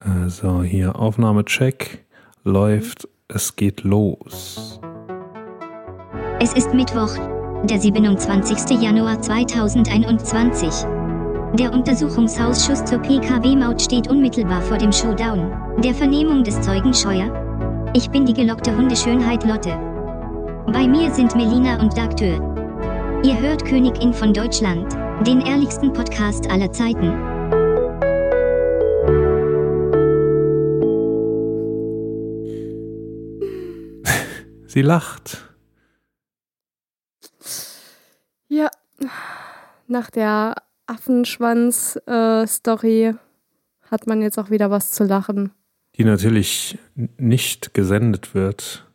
Äh, so, hier Aufnahmecheck läuft. Es geht los. Es ist Mittwoch, der 27. Januar 2021. Der Untersuchungsausschuss zur PKW-Maut steht unmittelbar vor dem Showdown, der Vernehmung des Zeugen Scheuer. Ich bin die gelockte Hundeschönheit Lotte. Bei mir sind Melina und Dagtür. Ihr hört Königin von Deutschland, den ehrlichsten Podcast aller Zeiten. Sie lacht. Ja, nach der Affenschwanz-Story hat man jetzt auch wieder was zu lachen. Die natürlich nicht gesendet wird.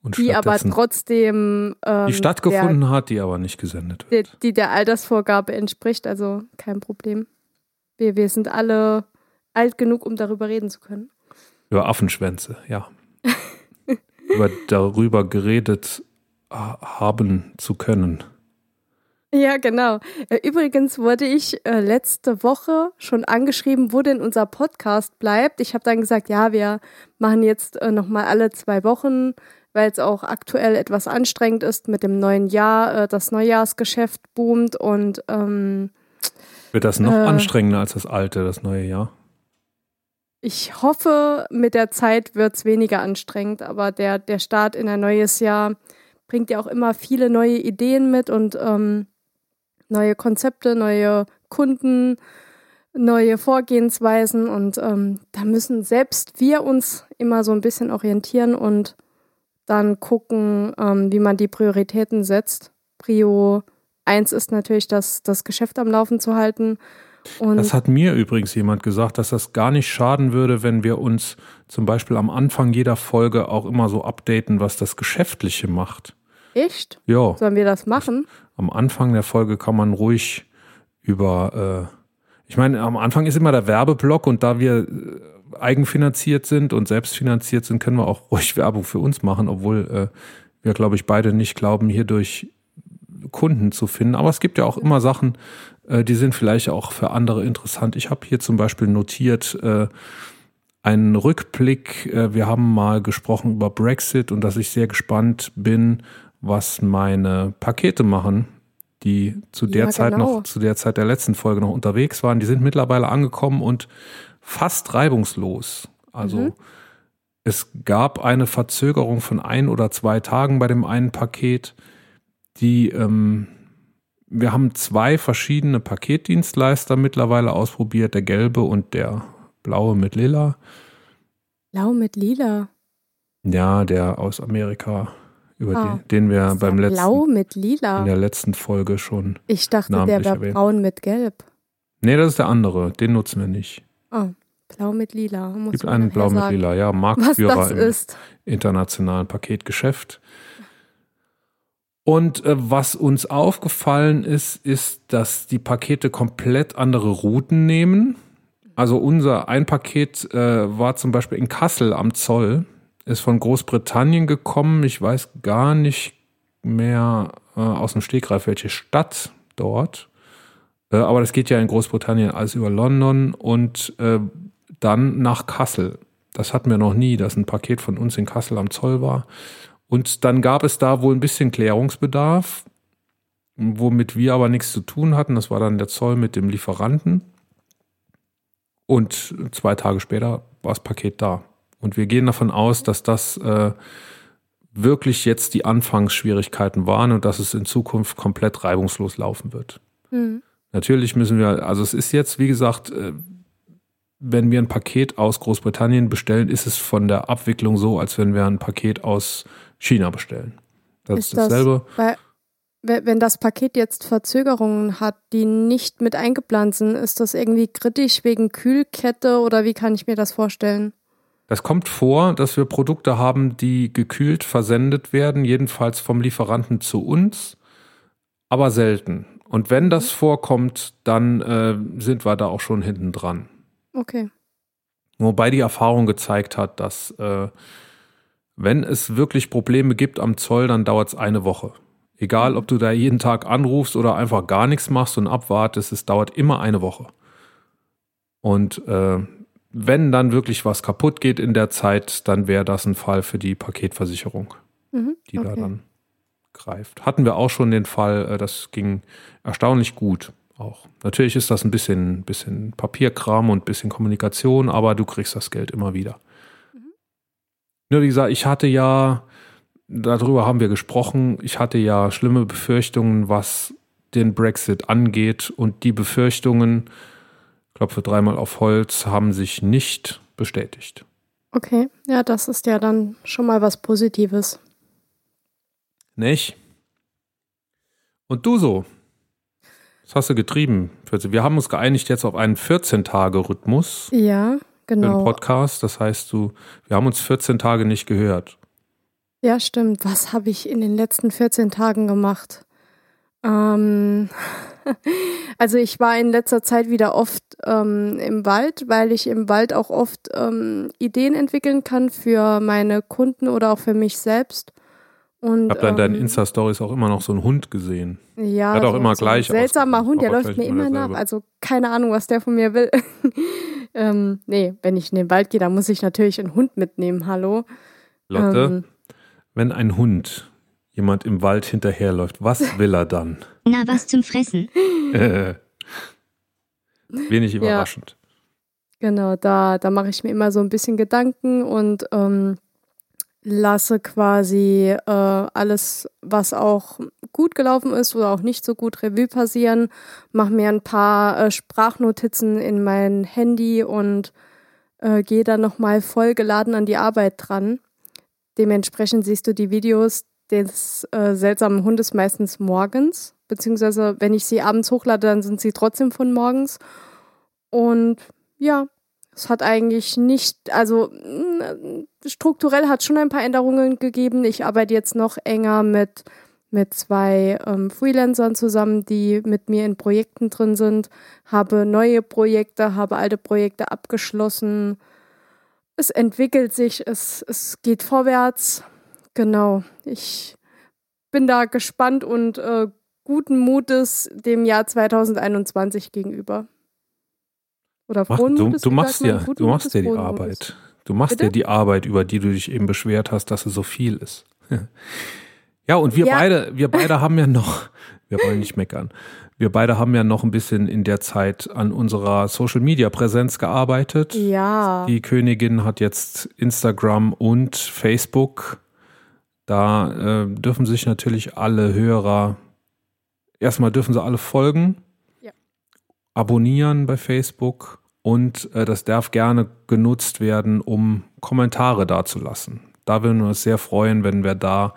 Und Die aber trotzdem. Ähm, die stattgefunden hat, die aber nicht gesendet Der, wird. die, die der Altersvorgabe entspricht, also kein Problem. Wir, wir sind alle alt genug, um darüber reden zu können. Über Affenschwänze, ja. Über darüber geredet ha- haben zu können. Ja, genau. Äh, Übrigens wurde ich äh, letzte Woche schon angeschrieben, wo denn unser Podcast bleibt. Ich habe dann gesagt, ja, wir machen jetzt äh, nochmal alle zwei Wochen, weil es auch aktuell etwas anstrengend ist mit dem neuen Jahr. Äh, das Neujahrsgeschäft boomt und ähm, Wird das noch Äh. anstrengender als das alte, das neue Jahr? Ich hoffe, mit der Zeit wird es weniger anstrengend, aber der, der Start in ein neues Jahr bringt ja auch immer viele neue Ideen mit und ähm, neue Konzepte, neue Kunden, neue Vorgehensweisen und ähm, da müssen selbst wir uns immer so ein bisschen orientieren und dann gucken, ähm, wie man die Prioritäten setzt. Prio 1 ist natürlich, das, das Geschäft am Laufen zu halten. Und Das hat mir übrigens jemand gesagt, dass das gar nicht schaden würde, wenn wir uns zum Beispiel am Anfang jeder Folge auch immer so updaten, was das Geschäftliche macht. echt? Ja, Sollen wir das machen? am Anfang der Folge kann man ruhig über, äh, ich meine, am Anfang ist immer der Werbeblock und da wir äh, eigenfinanziert sind und selbstfinanziert sind, können wir auch ruhig Werbung für uns machen, obwohl äh, wir, glaube ich, beide nicht glauben, hierdurch Kunden zu finden. Aber es gibt ja auch immer Sachen, äh, die sind vielleicht auch für andere interessant. Ich habe hier zum Beispiel notiert äh, einen Rückblick. Äh, wir haben mal gesprochen über Brexit und dass ich sehr gespannt bin, was meine Pakete machen, die zu der Ja, Zeit genau. noch, zu der Zeit der letzten Folge noch unterwegs waren. Die sind mittlerweile angekommen und fast reibungslos. Also Mhm. es gab eine Verzögerung von ein oder zwei Tagen bei dem einen Paket, die ähm, wir haben zwei verschiedene Paketdienstleister mittlerweile ausprobiert, der gelbe und der blaue mit lila. Blau mit lila. Ja, der aus Amerika, über Ah, den, den wir beim letzten, Blau mit in lila. der letzten Folge schon. Ich dachte, der wäre erwähnt. braun mit gelb. Nee, das ist der andere, den nutzen wir nicht. Oh, blau mit lila. Muss Gibt einen blau mit sagen, lila, ja, Marktführer im ist. internationalen Paketgeschäft. Und äh, was uns aufgefallen ist, ist, dass die Pakete komplett andere Routen nehmen. Also unser ein Paket äh, war zum Beispiel in Kassel am Zoll, ist von Großbritannien gekommen. Ich weiß gar nicht mehr äh, aus dem Stegreif, welche Stadt dort. Äh, aber das geht ja in Großbritannien alles über London und äh, dann nach Kassel. Das hatten wir noch nie, dass ein Paket von uns in Kassel am Zoll war. Und dann gab es da wohl ein bisschen Klärungsbedarf, womit wir aber nichts zu tun hatten. Das war dann der Zoll mit dem Lieferanten. Und zwei Tage später war das Paket da. Und wir gehen davon aus, dass das äh, wirklich jetzt die Anfangsschwierigkeiten waren und dass es in Zukunft komplett reibungslos laufen wird. Hm. Natürlich müssen wir, also es ist jetzt, wie gesagt, äh, wenn wir ein Paket aus Großbritannien bestellen, ist es von der Abwicklung so, als wenn wir ein Paket aus China bestellen. Das ist, Ist das- dasselbe. Weil, we- wenn das Paket jetzt Verzögerungen hat, die nicht mit eingeplant sind, ist das irgendwie kritisch wegen Kühlkette oder wie kann ich mir das vorstellen? Das kommt vor, dass wir Produkte haben, die gekühlt versendet werden, jedenfalls vom Lieferanten zu uns, aber selten. Und wenn das vorkommt, dann äh, sind wir da auch schon hinten dran. Okay. Wobei die Erfahrung gezeigt hat, dass äh, wenn es wirklich Probleme gibt am Zoll, dann dauert es eine Woche. Egal, ob du da jeden Tag anrufst oder einfach gar nichts machst und abwartest, es dauert immer eine Woche. Und äh, wenn dann wirklich was kaputt geht in der Zeit, dann wäre das ein Fall für die Paketversicherung, Mhm. die da okay. dann greift. Hatten wir auch schon den Fall, äh, das ging erstaunlich gut auch. Natürlich ist das ein bisschen, bisschen Papierkram und ein bisschen Kommunikation, aber du kriegst das Geld immer wieder. Nur wie gesagt, ich hatte ja, darüber haben wir gesprochen, ich hatte ja schlimme Befürchtungen, was den Brexit angeht und die Befürchtungen, klopfe dreimal auf Holz, haben sich nicht bestätigt. Okay, ja, das ist ja dann schon mal was Positives. Nicht? Und du so? Was hast du getrieben? Wir haben uns geeinigt jetzt auf einen 14-Tage-Rhythmus Ja, für den genau. Podcast. Das heißt, du, wir haben uns 14 Tage nicht gehört. Ja, stimmt. Was habe ich in den letzten 14 Tagen gemacht? Ähm, also ich war in letzter Zeit wieder oft ähm, im Wald, weil ich im Wald auch oft ähm, Ideen entwickeln kann für meine Kunden oder auch für mich selbst. Und, Ich habe da in deinen ähm, Insta-Stories auch immer noch so einen Hund gesehen. Ja, Hat auch immer so gleich ein seltsamer Hund, der läuft mir immer nach. Also keine Ahnung, was der von mir will. ähm, nee, wenn ich in den Wald gehe, dann muss ich natürlich einen Hund mitnehmen. Hallo. Lotte, Ähm, wenn ein Hund jemand im Wald hinterherläuft, was will er dann? Na was zum Fressen. Äh, Wenig überraschend. Genau, da, da mache ich mir immer so ein bisschen Gedanken und ähm, lasse quasi äh, alles, was auch gut gelaufen ist oder auch nicht so gut Revue passieren, mache mir ein paar äh, Sprachnotizen in mein Handy und äh, gehe dann nochmal voll geladen an die Arbeit dran. Dementsprechend siehst du die Videos des äh, seltsamen Hundes meistens morgens, beziehungsweise wenn ich sie abends hochlade, dann sind sie trotzdem von morgens. Und ja, es hat eigentlich nicht, also mh, strukturell hat es schon ein paar Änderungen gegeben. Ich arbeite jetzt noch enger mit, mit zwei ähm, Freelancern zusammen, die mit mir in Projekten drin sind, habe neue Projekte, habe alte Projekte abgeschlossen. Es entwickelt sich, es, es geht vorwärts. Genau, ich bin da gespannt und äh, guten Mutes dem Jahr 2021 gegenüber. Oder Mach, du, du machst ja, du machst ja die Arbeit. Du machst ja die Arbeit, über die du dich eben beschwert hast, dass es so viel ist. ja, und wir Ja. beide, wir beide haben ja noch, wir wollen nicht meckern. Wir beide haben ja noch ein bisschen in der Zeit an unserer Social Media Präsenz gearbeitet. Ja, Die Königin hat jetzt Instagram und Facebook. Da äh, dürfen sich natürlich alle Hörer, erstmal dürfen sie alle folgen. Abonnieren bei Facebook und äh, das darf gerne genutzt werden, um Kommentare dazulassen. Da würden wir uns sehr freuen, wenn wir da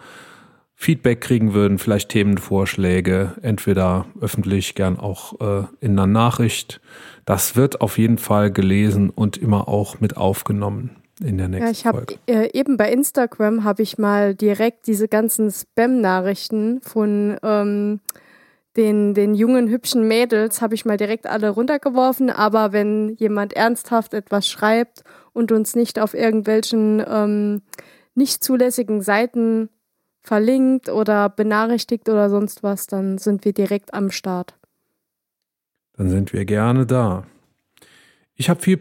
Feedback kriegen würden, vielleicht Themenvorschläge, entweder öffentlich, gern auch äh, in einer Nachricht. Das wird auf jeden Fall gelesen und immer auch mit aufgenommen in der nächsten ja ich habe Folge. äh, eben bei Instagram habe ich mal direkt diese ganzen Spam-Nachrichten von ähm, den, den jungen, hübschen Mädels, habe ich mal direkt alle runtergeworfen. Aber wenn jemand ernsthaft etwas schreibt und uns nicht auf irgendwelchen ähm, nicht zulässigen Seiten verlinkt oder benachrichtigt oder sonst was, dann sind wir direkt am Start. Dann sind wir gerne da. Ich habe viel,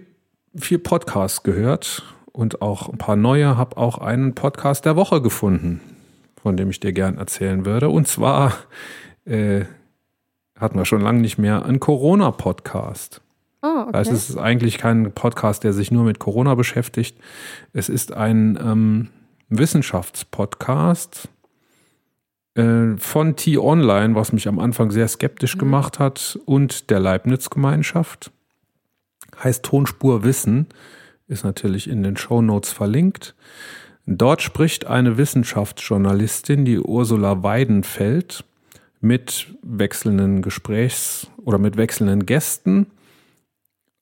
viel Podcast gehört und auch ein paar neue, habe auch einen Podcast der Woche gefunden, von dem ich dir gern erzählen würde. Und zwar äh, hatten wir schon lange nicht mehr einen Corona-Podcast. Oh, okay. Also es ist eigentlich kein Podcast, der sich nur mit Corona beschäftigt. Es ist ein ähm, Wissenschaftspodcast äh, von T-Online, was mich am Anfang sehr skeptisch Mhm. gemacht hat, und der Leibniz-Gemeinschaft. Heißt Tonspur Wissen, ist natürlich in den Shownotes verlinkt. Dort spricht eine Wissenschaftsjournalistin, die Ursula Weidenfeld, mit wechselnden Gesprächs- oder mit wechselnden Gästen.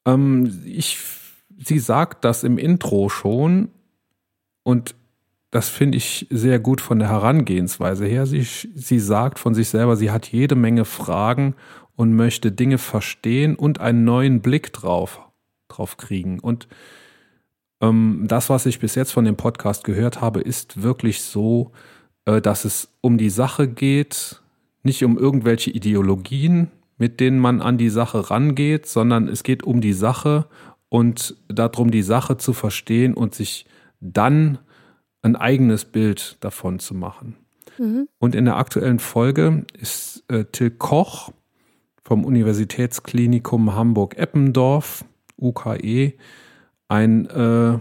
Ähm, ich, sie sagt das im Intro schon und das finde ich sehr gut von der Herangehensweise her. Sie, sie sagt von sich selber, sie hat jede Menge Fragen und möchte Dinge verstehen und einen neuen Blick drauf, drauf kriegen. Und ähm, das, was ich bis jetzt von dem Podcast gehört habe, ist wirklich so, äh, dass es um die Sache geht, nicht um irgendwelche Ideologien, mit denen man an die Sache rangeht, sondern es geht um die Sache und darum, die Sache zu verstehen und sich dann ein eigenes Bild davon zu machen. Mhm. Und in der aktuellen Folge ist äh, Till Koch vom Universitätsklinikum Hamburg-Eppendorf, UKE, ein äh,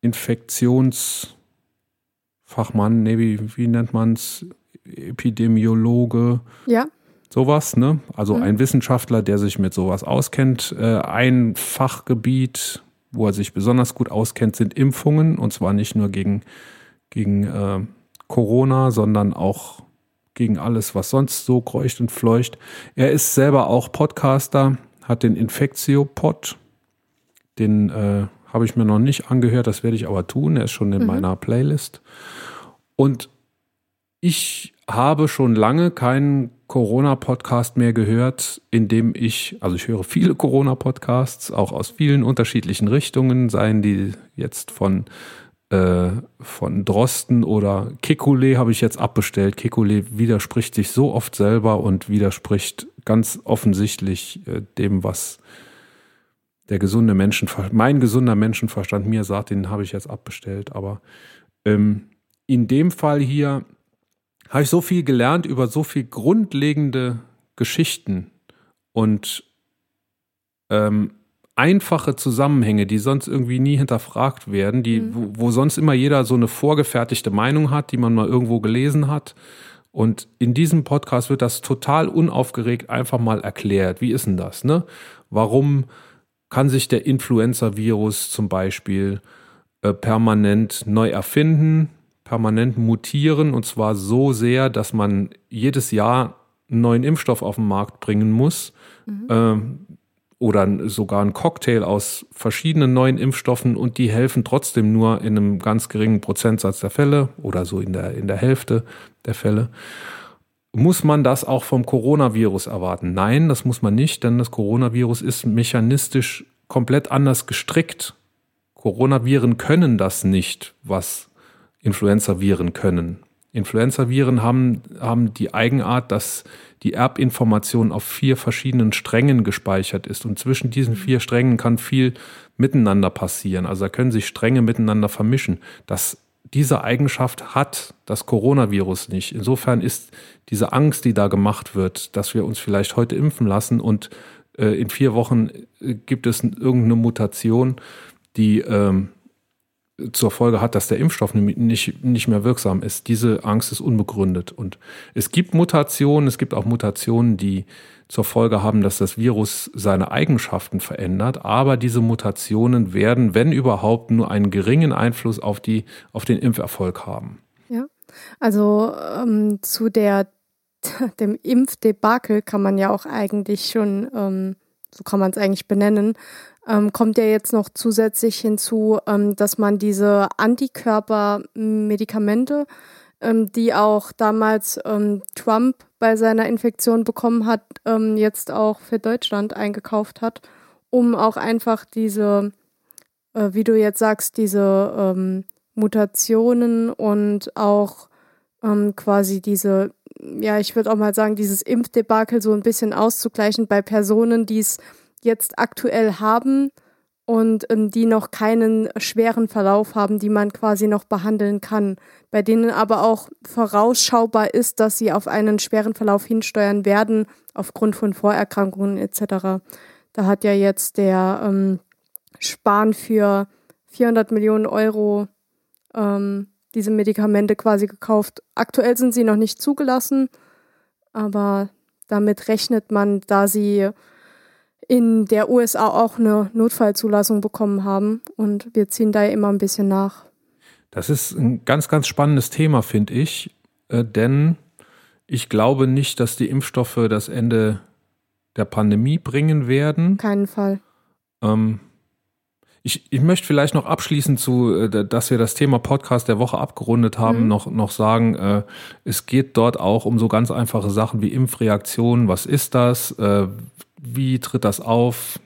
Infektionsfachmann, nee, wie, wie nennt man es? Epidemiologe. Ja. Sowas, ne? Also mhm. ein Wissenschaftler, der sich mit sowas auskennt. Äh, ein Fachgebiet, wo er sich besonders gut auskennt, sind Impfungen. Und zwar nicht nur gegen, gegen äh, Corona, sondern auch gegen alles, was sonst so kreucht und fleucht. Er ist selber auch Podcaster, hat den Infektio-Pod. Den äh, habe ich mir noch nicht angehört, das werde ich aber tun. Er ist schon in mhm. meiner Playlist. Und ich habe schon lange keinen Corona-Podcast mehr gehört, in dem ich, also ich höre viele Corona-Podcasts, auch aus vielen unterschiedlichen Richtungen, seien die jetzt von, äh, von Drosten oder Kekulé habe ich jetzt abbestellt. Kekulé widerspricht sich so oft selber und widerspricht ganz offensichtlich äh, dem, was der gesunde Menschenverstand, mein gesunder Menschenverstand mir sagt, den habe ich jetzt abbestellt. Aber ähm, in dem Fall hier habe ich so viel gelernt über so viel grundlegende Geschichten und ähm, einfache Zusammenhänge, die sonst irgendwie nie hinterfragt werden, die, mhm. wo, wo sonst immer jeder so eine vorgefertigte Meinung hat, die man mal irgendwo gelesen hat. Und in diesem Podcast wird das total unaufgeregt einfach mal erklärt. Wie ist denn das? Ne? Warum kann sich der Influenza-Virus zum Beispiel äh, permanent neu erfinden, permanent mutieren und zwar so sehr, dass man jedes Jahr einen neuen Impfstoff auf den Markt bringen muss mhm. äh, oder sogar einen Cocktail aus verschiedenen neuen Impfstoffen und die helfen trotzdem nur in einem ganz geringen Prozentsatz der Fälle oder so in der, in der Hälfte der Fälle. Muss man das auch vom Coronavirus erwarten? Nein, das muss man nicht, denn das Coronavirus ist mechanistisch komplett anders gestrickt. Coronaviren können das nicht, was Influenza-Viren können. Influenza-Viren haben, haben die Eigenart, dass die Erbinformation auf vier verschiedenen Strängen gespeichert ist. Und zwischen diesen vier Strängen kann viel miteinander passieren. Also da können sich Stränge miteinander vermischen. Das, diese Eigenschaft hat das Coronavirus nicht. Insofern ist diese Angst, die da gemacht wird, dass wir uns vielleicht heute impfen lassen und äh, in vier Wochen äh, gibt es irgendeine Mutation, die ähm, zur Folge hat, dass der Impfstoff nicht, nicht mehr wirksam ist. Diese Angst ist unbegründet. Und es gibt Mutationen, es gibt auch Mutationen, die zur Folge haben, dass das Virus seine Eigenschaften verändert. Aber diese Mutationen werden, wenn überhaupt, nur einen geringen Einfluss auf, die, auf den Impferfolg haben. Ja, also ähm, zu der dem Impfdebakel kann man ja auch eigentlich schon, ähm, so kann man es eigentlich benennen, ähm, kommt ja jetzt noch zusätzlich hinzu, ähm, dass man diese Antikörpermedikamente, ähm, die auch damals ähm, Trump bei seiner Infektion bekommen hat, ähm, jetzt auch für Deutschland eingekauft hat, um auch einfach diese, äh, wie du jetzt sagst, diese ähm, Mutationen und auch quasi diese ja, ich würde auch mal sagen, dieses Impfdebakel so ein bisschen auszugleichen bei Personen, die es jetzt aktuell haben und ähm, die noch keinen schweren Verlauf haben, die man quasi noch behandeln kann, bei denen aber auch vorausschaubar ist, dass sie auf einen schweren Verlauf hinsteuern werden, aufgrund von Vorerkrankungen etc. Da hat ja jetzt der ähm, Spahn für 400 Millionen Euro ähm, diese Medikamente quasi gekauft. Aktuell sind sie noch nicht zugelassen, aber damit rechnet man, da sie in der USA auch eine Notfallzulassung bekommen haben und wir ziehen da immer ein bisschen nach. Das ist ein ganz, ganz spannendes Thema, finde ich, äh, denn ich glaube nicht, dass die Impfstoffe das Ende der Pandemie bringen werden. Keinen Fall. Ähm, ich, ich möchte vielleicht noch abschließend zu, äh, dass wir das Thema Podcast der Woche abgerundet haben, mhm. noch, noch sagen, äh, es geht dort auch um so ganz einfache Sachen wie Impfreaktionen. Was ist das? Äh, wie tritt das auf?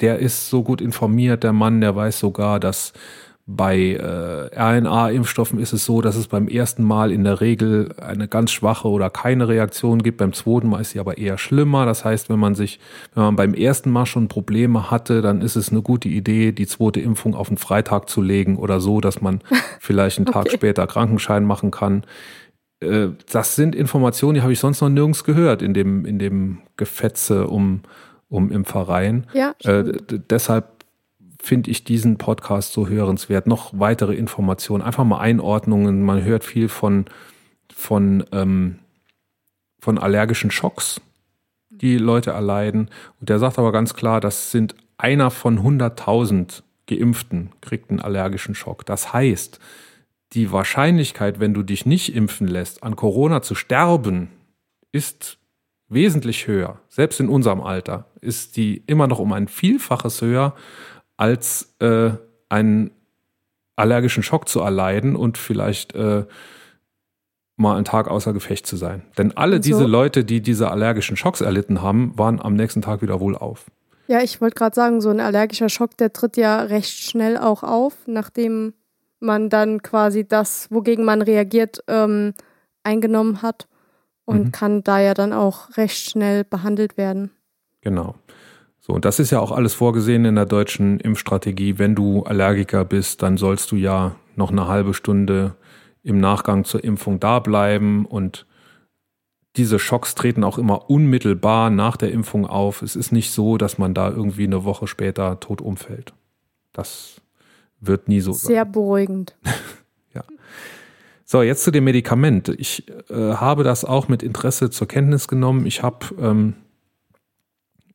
Der ist so gut informiert, der Mann, der weiß sogar, dass bei äh, RNA-Impfstoffen ist es so, dass es beim ersten Mal in der Regel eine ganz schwache oder keine Reaktion gibt. Beim zweiten Mal ist sie aber eher schlimmer. Das heißt, wenn man sich, wenn man beim ersten Mal schon Probleme hatte, dann ist es eine gute Idee, die zweite Impfung auf den Freitag zu legen oder so, dass man vielleicht einen Tag okay. später Krankenschein machen kann. Äh, das sind Informationen, die habe ich sonst noch nirgends gehört in dem, in dem Gefetze um, um Impfereien. Ja, äh, deshalb finde ich diesen Podcast so hörenswert. Noch weitere Informationen, einfach mal Einordnungen. Man hört viel von, von, ähm, von allergischen Schocks, die Leute erleiden. Und der sagt aber ganz klar, das sind einer von 100.000 Geimpften kriegt einen allergischen Schock. Das heißt, die Wahrscheinlichkeit, wenn du dich nicht impfen lässt, an Corona zu sterben, ist wesentlich höher. Selbst in unserem Alter ist die immer noch um ein Vielfaches höher, als äh, einen allergischen Schock zu erleiden und vielleicht äh, mal einen Tag außer Gefecht zu sein. Denn alle so. diese Leute, die diese allergischen Schocks erlitten haben, waren am nächsten Tag wieder wohl auf. Ja, ich wollte gerade sagen, so ein allergischer Schock, der tritt ja recht schnell auch auf, nachdem man dann quasi das, wogegen man reagiert, ähm, eingenommen hat und mhm. kann da ja dann auch recht schnell behandelt werden. Genau. So, und das ist ja auch alles vorgesehen in der deutschen Impfstrategie. Wenn du Allergiker bist, dann sollst du ja noch eine halbe Stunde im Nachgang zur Impfung da bleiben und diese Schocks treten auch immer unmittelbar nach der Impfung auf. Es ist nicht so, dass man da irgendwie eine Woche später tot umfällt. Das wird nie so Sehr sein. beruhigend. ja. So, jetzt zu dem Medikament. Ich äh, habe das auch mit Interesse zur Kenntnis genommen. Ich habe ähm,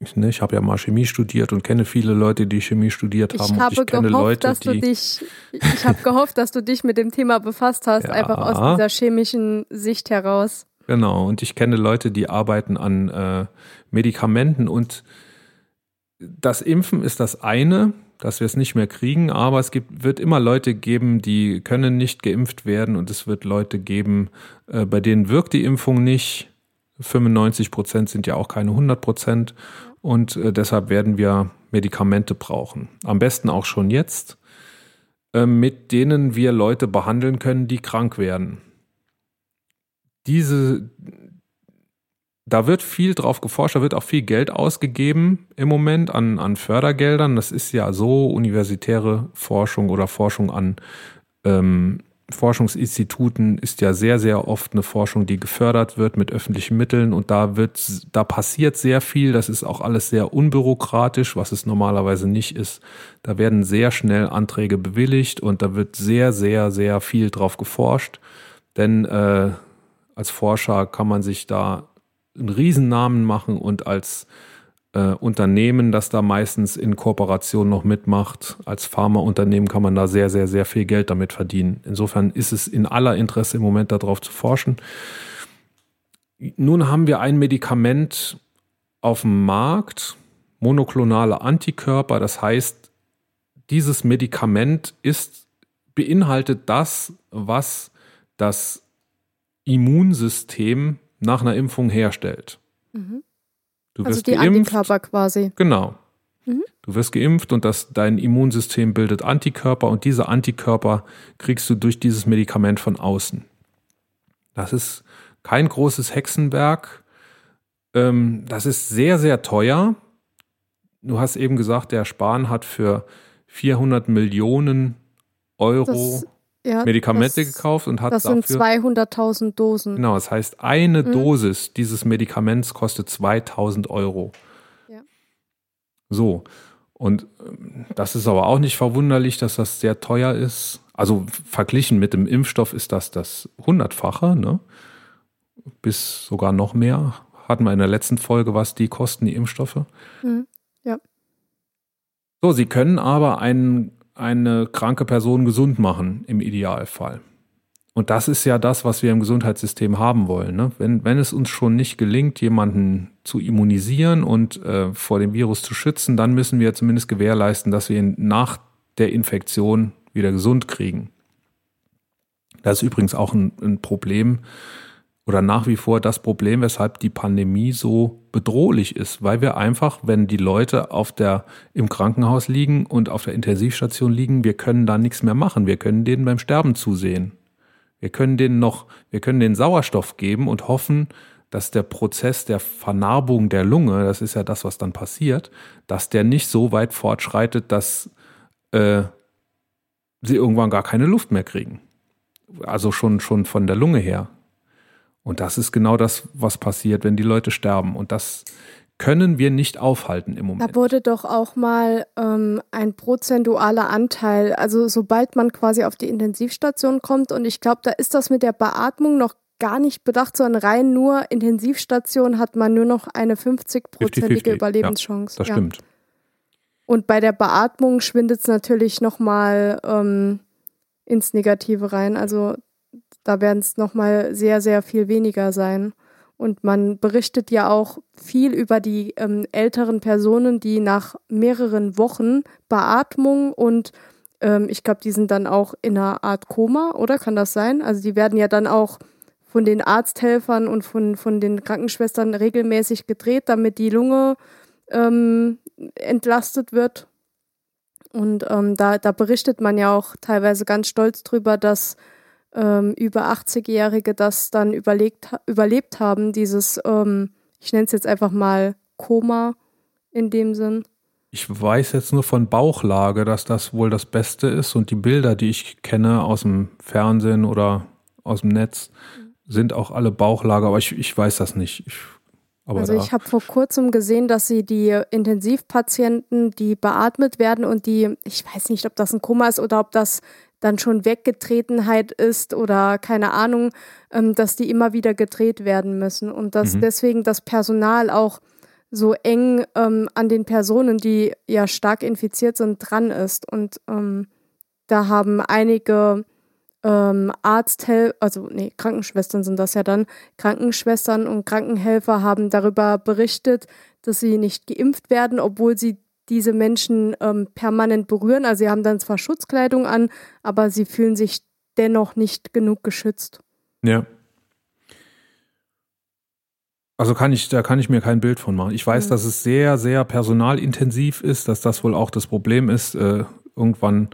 ich, ne, ich habe ja mal Chemie studiert und kenne viele Leute, die Chemie studiert haben. Ich habe ich gehofft, Leute, dass du dich, ich habe gehofft, dass du dich mit dem Thema befasst hast, ja. einfach aus dieser chemischen Sicht heraus. Genau, und ich kenne Leute, die arbeiten an äh, Medikamenten und das Impfen ist das eine, dass wir es nicht mehr kriegen, aber es gibt, wird immer Leute geben, die können nicht geimpft werden und es wird Leute geben, äh, bei denen wirkt die Impfung nicht. 95 Prozent sind ja auch keine 100 Prozent und äh, deshalb werden wir Medikamente brauchen. Am besten auch schon jetzt, äh, mit denen wir Leute behandeln können, die krank werden. Diese, da wird viel drauf geforscht, da wird auch viel Geld ausgegeben im Moment an, an Fördergeldern. Das ist ja so universitäre Forschung oder Forschung an ähm, Forschungsinstituten ist ja sehr, sehr oft eine Forschung, die gefördert wird mit öffentlichen Mitteln und da wird, da passiert sehr viel. Das ist auch alles sehr unbürokratisch, was es normalerweise nicht ist. Da werden sehr schnell Anträge bewilligt und da wird sehr, sehr, sehr viel drauf geforscht. Denn äh, als Forscher kann man sich da einen Riesennamen machen und als äh, Unternehmen, das da meistens in Kooperation noch mitmacht, als Pharmaunternehmen kann man da sehr, sehr, sehr viel Geld damit verdienen. Insofern ist es in aller Interesse im Moment darauf zu forschen. Nun haben wir ein Medikament auf dem Markt, monoklonale Antikörper. Das heißt, dieses Medikament ist, beinhaltet das, was das Immunsystem nach einer Impfung herstellt. Mhm. Du also wirst die geimpft. Antikörper quasi. Genau. Mhm. Du wirst geimpft und das, dein Immunsystem bildet Antikörper und diese Antikörper kriegst du durch dieses Medikament von außen. Das ist kein großes Hexenwerk. Ähm, das ist sehr, sehr teuer. Du hast eben gesagt, der Spahn hat für 400 Millionen Euro ja, Medikamente das, gekauft und hat das dafür. Das sind 200.000 Dosen. Genau, das heißt, eine mhm. Dosis dieses Medikaments kostet 2000 Euro. Ja. So. Und ähm, das ist aber auch nicht verwunderlich, dass das sehr teuer ist. Also verglichen mit dem Impfstoff ist das das hundertfache, ne? Bis sogar noch mehr. Hatten wir in der letzten Folge, was die kosten, die Impfstoffe. Mhm. Ja. So, sie können aber einen eine kranke Person gesund machen, im Idealfall. Und das ist ja das, was wir im Gesundheitssystem haben wollen. Ne? Wenn, wenn es uns schon nicht gelingt, jemanden zu immunisieren und äh, vor dem Virus zu schützen, dann müssen wir zumindest gewährleisten, dass wir ihn nach der Infektion wieder gesund kriegen. Das ist übrigens auch ein, ein Problem oder nach wie vor das Problem, weshalb die Pandemie so bedrohlich ist, weil wir einfach, wenn die Leute auf der, im Krankenhaus liegen und auf der Intensivstation liegen, wir können da nichts mehr machen. Wir können denen beim Sterben zusehen. Wir können denen noch, wir können denen Sauerstoff geben und hoffen, dass der Prozess der Vernarbung der Lunge, das ist ja das, was dann passiert, dass der nicht so weit fortschreitet, dass äh, sie irgendwann gar keine Luft mehr kriegen. Also schon, schon von der Lunge her. Und das ist genau das, was passiert, wenn die Leute sterben. Und das können wir nicht aufhalten im Moment. Da wurde doch auch mal ähm, ein prozentualer Anteil, also sobald man quasi auf die Intensivstation kommt und ich glaube, da ist das mit der Beatmung noch gar nicht bedacht, sondern rein nur Intensivstation hat man nur noch eine 50-prozentige Überlebenschance. Ja, das ja. stimmt. Und bei der Beatmung schwindet es natürlich nochmal ähm, ins Negative rein. Also da werden es nochmal sehr, sehr viel weniger sein. Und man berichtet ja auch viel über die ähm, älteren Personen, die nach mehreren Wochen Beatmung und ähm, ich glaube, die sind dann auch in einer Art Koma, oder? Kann das sein? Also die werden ja dann auch von den Arzthelfern und von, von den Krankenschwestern regelmäßig gedreht, damit die Lunge ähm, entlastet wird. Und ähm, da, da berichtet man ja auch teilweise ganz stolz drüber, dass ähm, über 80-Jährige das dann überlegt, überlebt haben, dieses, ähm, ich nenne es jetzt einfach mal Koma in dem Sinn. Ich weiß jetzt nur von Bauchlage, dass das wohl das Beste ist und die Bilder, die ich kenne aus dem Fernsehen oder aus dem Netz, sind auch alle Bauchlage, aber ich, ich weiß das nicht. Ich, also ich habe vor kurzem gesehen, dass sie die Intensivpatienten, die beatmet werden und die, ich weiß nicht, ob das ein Koma ist oder ob das dann schon Weggetretenheit ist oder keine Ahnung, ähm, dass die immer wieder gedreht werden müssen und dass mhm. deswegen das Personal auch so eng ähm, an den Personen, die ja stark infiziert sind, dran ist. Und ähm, da haben einige ähm, Arzthelfer, also nee, Krankenschwestern sind das ja dann, Krankenschwestern und Krankenhelfer haben darüber berichtet, dass sie nicht geimpft werden, obwohl sie diese Menschen ähm, permanent berühren. Also sie haben dann zwar Schutzkleidung an, aber sie fühlen sich dennoch nicht genug geschützt. Ja. Also kann ich, da kann ich mir kein Bild von machen. Ich weiß, mhm. dass es sehr, sehr personalintensiv ist, dass das wohl auch das Problem ist. Äh, irgendwann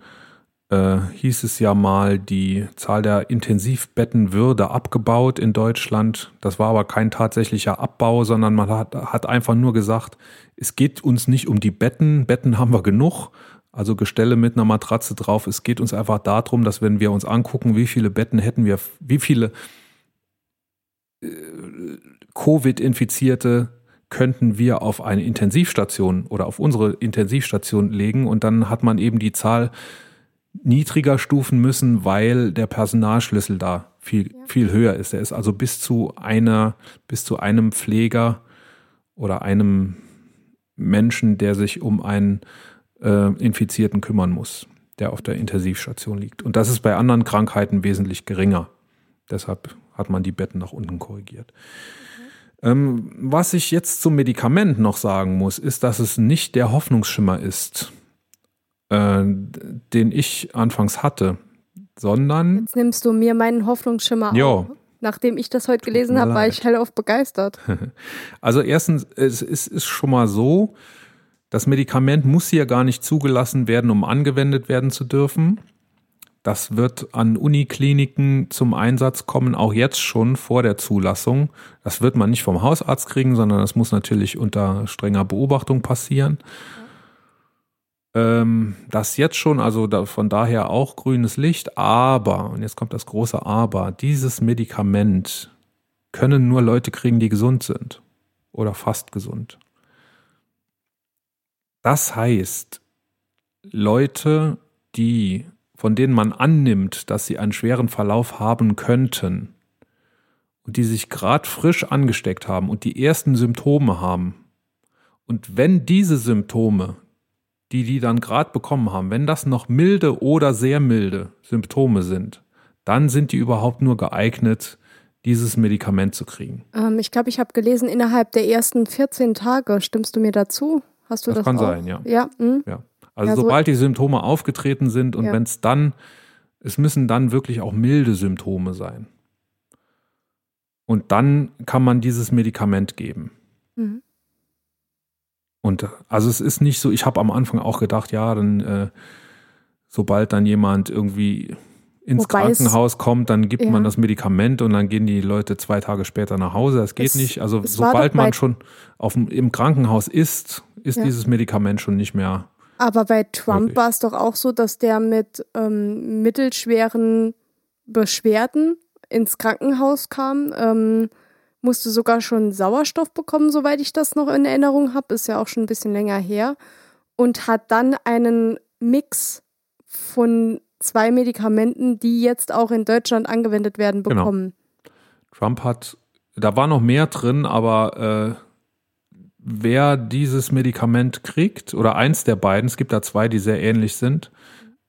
äh, hieß es ja mal, die Zahl der Intensivbetten würde abgebaut in Deutschland. Das war aber kein tatsächlicher Abbau, sondern man hat, hat einfach nur gesagt, es geht uns nicht um die Betten. Betten haben wir genug. Also Gestelle mit einer Matratze drauf. Es geht uns einfach darum, dass wenn wir uns angucken, wie viele Betten hätten wir, wie viele äh, Covid-Infizierte könnten wir auf eine Intensivstation oder auf unsere Intensivstation legen und dann hat man eben die Zahl niedriger stufen müssen, weil der Personalschlüssel da viel, viel höher ist. Er ist also bis zu einer, bis zu einem Pfleger oder einem Menschen, der sich um einen äh, Infizierten kümmern muss, der auf der Intensivstation liegt. Und das ist bei anderen Krankheiten wesentlich geringer. Deshalb hat man die Betten nach unten korrigiert. Mhm. Ähm, was ich jetzt zum Medikament noch sagen muss, ist, dass es nicht der Hoffnungsschimmer ist, äh, den ich anfangs hatte, sondern. Jetzt nimmst du mir meinen Hoffnungsschimmer jo. auf. Nachdem ich das heute gelesen habe, war ich hellauf begeistert. Also erstens, es ist, ist schon mal so, das Medikament muss hier gar nicht zugelassen werden, um angewendet werden zu dürfen. Das wird an Unikliniken zum Einsatz kommen, auch jetzt schon vor der Zulassung. Das wird man nicht vom Hausarzt kriegen, sondern das muss natürlich unter strenger Beobachtung passieren. Ähm, das jetzt schon, also da, von daher auch grünes Licht, aber, und jetzt kommt das große Aber, dieses Medikament können nur Leute kriegen, die gesund sind oder fast gesund. Das heißt, Leute, die, von denen man annimmt, dass sie einen schweren Verlauf haben könnten und die sich gerade frisch angesteckt haben und die ersten Symptome haben, und wenn diese Symptome die die dann gerade bekommen haben, wenn das noch milde oder sehr milde Symptome sind, dann sind die überhaupt nur geeignet, dieses Medikament zu kriegen. Ähm, ich glaube, ich habe gelesen, innerhalb der ersten 14 Tage. Stimmst du mir dazu? Hast du das? Das kann auch? sein, ja. Ja. Hm? ja. Also ja, sobald so die Symptome aufgetreten sind und ja. wenn es dann, es müssen dann wirklich auch milde Symptome sein. Und dann kann man dieses Medikament geben. Mhm. Und also es ist nicht so, ich habe am Anfang auch gedacht, ja, dann äh, sobald dann jemand irgendwie ins Wobei Krankenhaus kommt, dann gibt ja. man das Medikament und dann gehen die Leute zwei Tage später nach Hause. Das geht es, nicht. Also sobald man schon auf, im Krankenhaus ist, ist ja. dieses Medikament schon nicht mehr. Aber bei Trump war es doch auch so, dass der mit ähm, mittelschweren Beschwerden ins Krankenhaus kam, ähm, musste sogar schon Sauerstoff bekommen, soweit ich das noch in Erinnerung habe, ist ja auch schon ein bisschen länger her, und hat dann einen Mix von zwei Medikamenten, die jetzt auch in Deutschland angewendet werden, genau. bekommen. Genau. Trump hat, da war noch mehr drin, aber äh, wer dieses Medikament kriegt, oder eins der beiden, es gibt da zwei, die sehr ähnlich sind,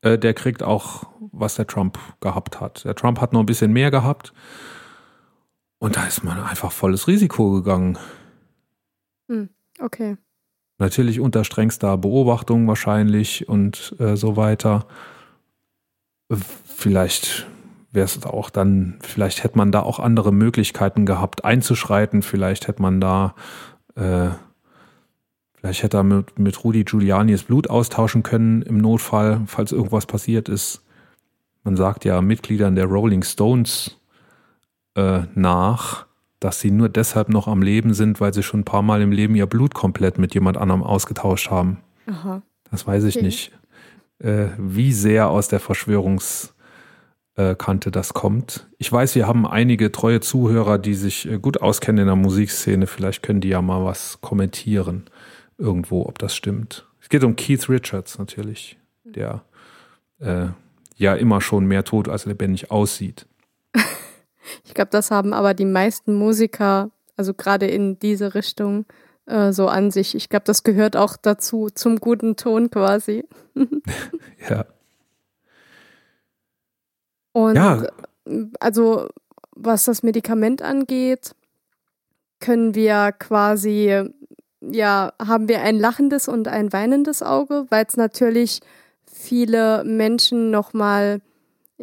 äh, der kriegt auch, was der Trump gehabt hat. Der Trump hat noch ein bisschen mehr gehabt. Und da ist man einfach volles Risiko gegangen. Hm, okay. Natürlich unter strengster Beobachtung wahrscheinlich und äh, so weiter. Vielleicht wäre es auch dann, vielleicht hätte man da auch andere Möglichkeiten gehabt, einzuschreiten. Vielleicht hätte man da, äh, vielleicht hätte er mit, mit Rudi Giuliani das Blut austauschen können im Notfall, falls irgendwas passiert ist. Man sagt ja Mitgliedern der Rolling Stones äh, nach, dass sie nur deshalb noch am Leben sind, weil sie schon ein paar Mal im Leben ihr Blut komplett mit jemand anderem ausgetauscht haben. Aha. Das weiß ich okay. nicht, äh, wie sehr aus der Verschwörungskante das kommt. Ich weiß, wir haben einige treue Zuhörer, die sich äh, gut auskennen in der Musikszene. Vielleicht können die ja mal was kommentieren irgendwo, ob das stimmt. Es geht um Keith Richards natürlich, der äh, ja immer schon mehr tot als lebendig aussieht. Ich glaube, das haben aber die meisten Musiker, also gerade in diese Richtung, äh, so an sich. Ich glaube, das gehört auch dazu, zum guten Ton quasi. ja. Und ja. also, was das Medikament angeht, können wir quasi, ja, haben wir ein lachendes und ein weinendes Auge, weil es natürlich viele Menschen nochmal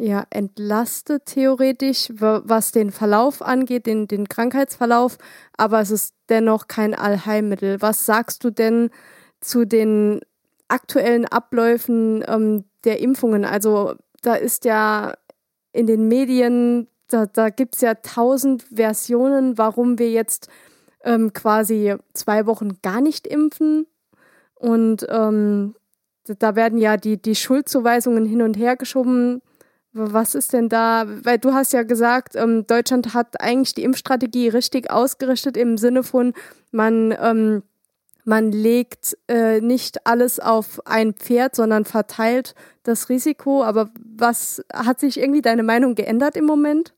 ja, entlastet theoretisch, was den Verlauf angeht, den, den Krankheitsverlauf, aber es ist dennoch kein Allheilmittel. Was sagst du denn zu den aktuellen Abläufen ähm, der Impfungen? Also da ist ja in den Medien, da, da gibt es ja tausend Versionen, warum wir jetzt ähm, quasi zwei Wochen gar nicht impfen. Und ähm, da werden ja die, die Schuldzuweisungen hin und her geschoben was ist denn da? Weil du hast ja gesagt, ähm, Deutschland hat eigentlich die Impfstrategie richtig ausgerichtet im Sinne von, man, ähm, man legt äh, nicht alles auf ein Pferd, sondern verteilt das Risiko. Aber was hat sich irgendwie deine Meinung geändert im Moment?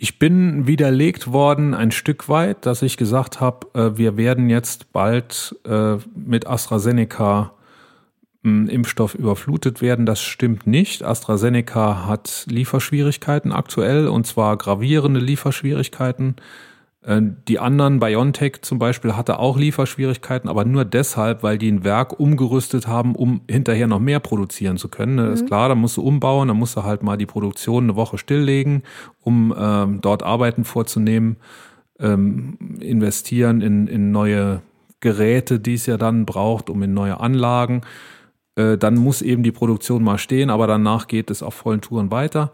Ich bin widerlegt worden ein Stück weit, dass ich gesagt habe, äh, wir werden jetzt bald äh, mit AstraZeneca Impfstoff überflutet werden. Das stimmt nicht. AstraZeneca hat Lieferschwierigkeiten aktuell und zwar gravierende Lieferschwierigkeiten. Äh, die anderen, BioNTech zum Beispiel, hatte auch Lieferschwierigkeiten, aber nur deshalb, weil die ein Werk umgerüstet haben, um hinterher noch mehr produzieren zu können. Mhm. Das ist klar, da musst du umbauen, da musst du halt mal die Produktion eine Woche stilllegen, um ähm, dort Arbeiten vorzunehmen, ähm, investieren in, in neue Geräte, die es ja dann braucht, um in neue Anlagen. Äh, dann muss eben die Produktion mal stehen, aber danach geht es auf vollen Touren weiter.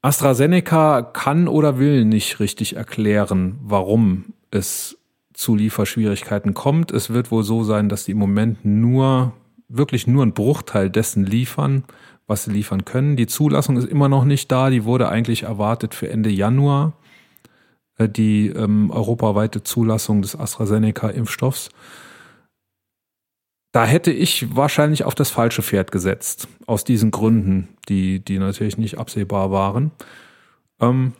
AstraZeneca kann oder will nicht richtig erklären, warum es zu Lieferschwierigkeiten kommt. Es wird wohl so sein, dass sie im Moment nur, wirklich nur einen Bruchteil dessen liefern, was sie liefern können. Die Zulassung ist immer noch nicht da. Die wurde eigentlich erwartet für Ende Januar, äh, die ähm, europaweite Zulassung des AstraZeneca-Impfstoffs. Da hätte ich wahrscheinlich auf das falsche Pferd gesetzt. Aus diesen Gründen, die, die natürlich nicht absehbar waren. Ähm,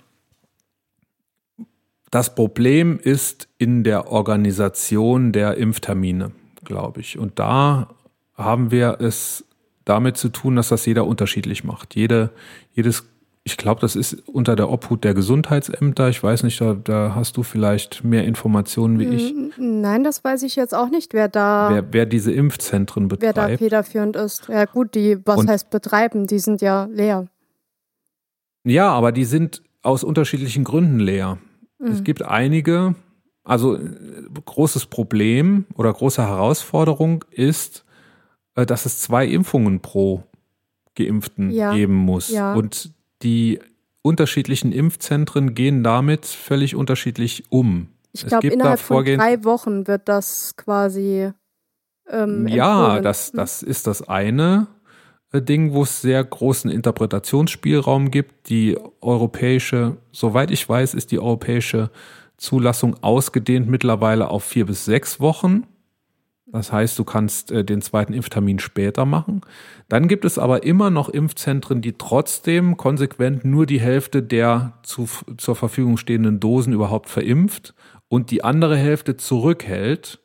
das Problem ist in der Organisation der Impftermine, glaube ich. Und da haben wir es damit zu tun, dass das jeder unterschiedlich macht. Jede, jedes ich glaube, das ist unter der Obhut der Gesundheitsämter. Ich weiß nicht, da, da, hast du vielleicht mehr Informationen wie ich. Nein, das weiß ich jetzt auch nicht, wer da. Wer, wer diese Impfzentren betreibt. Wer da federführend ist. Ja, gut, die, was Und, heißt betreiben? Die sind ja leer. Ja, aber die sind aus unterschiedlichen Gründen leer. Es gibt einige, also äh, großes Problem oder große Herausforderung ist, äh, dass es zwei Impfungen pro Geimpften Ja. geben muss. Ja. Und die unterschiedlichen Impfzentren gehen damit völlig unterschiedlich um. Ich glaube, innerhalb von drei Wochen wird das quasi. Ähm, Ja, empfohlen. das, das ist das eine äh, Ding, wo es sehr großen Interpretationsspielraum gibt. Die europäische, soweit ich weiß, ist die europäische Zulassung ausgedehnt mittlerweile auf vier bis sechs Wochen. Das heißt, du kannst äh, den zweiten Impftermin später machen. Dann gibt es aber immer noch Impfzentren, die trotzdem konsequent nur die Hälfte der zu, zur Verfügung stehenden Dosen überhaupt verimpft und die andere Hälfte zurückhält,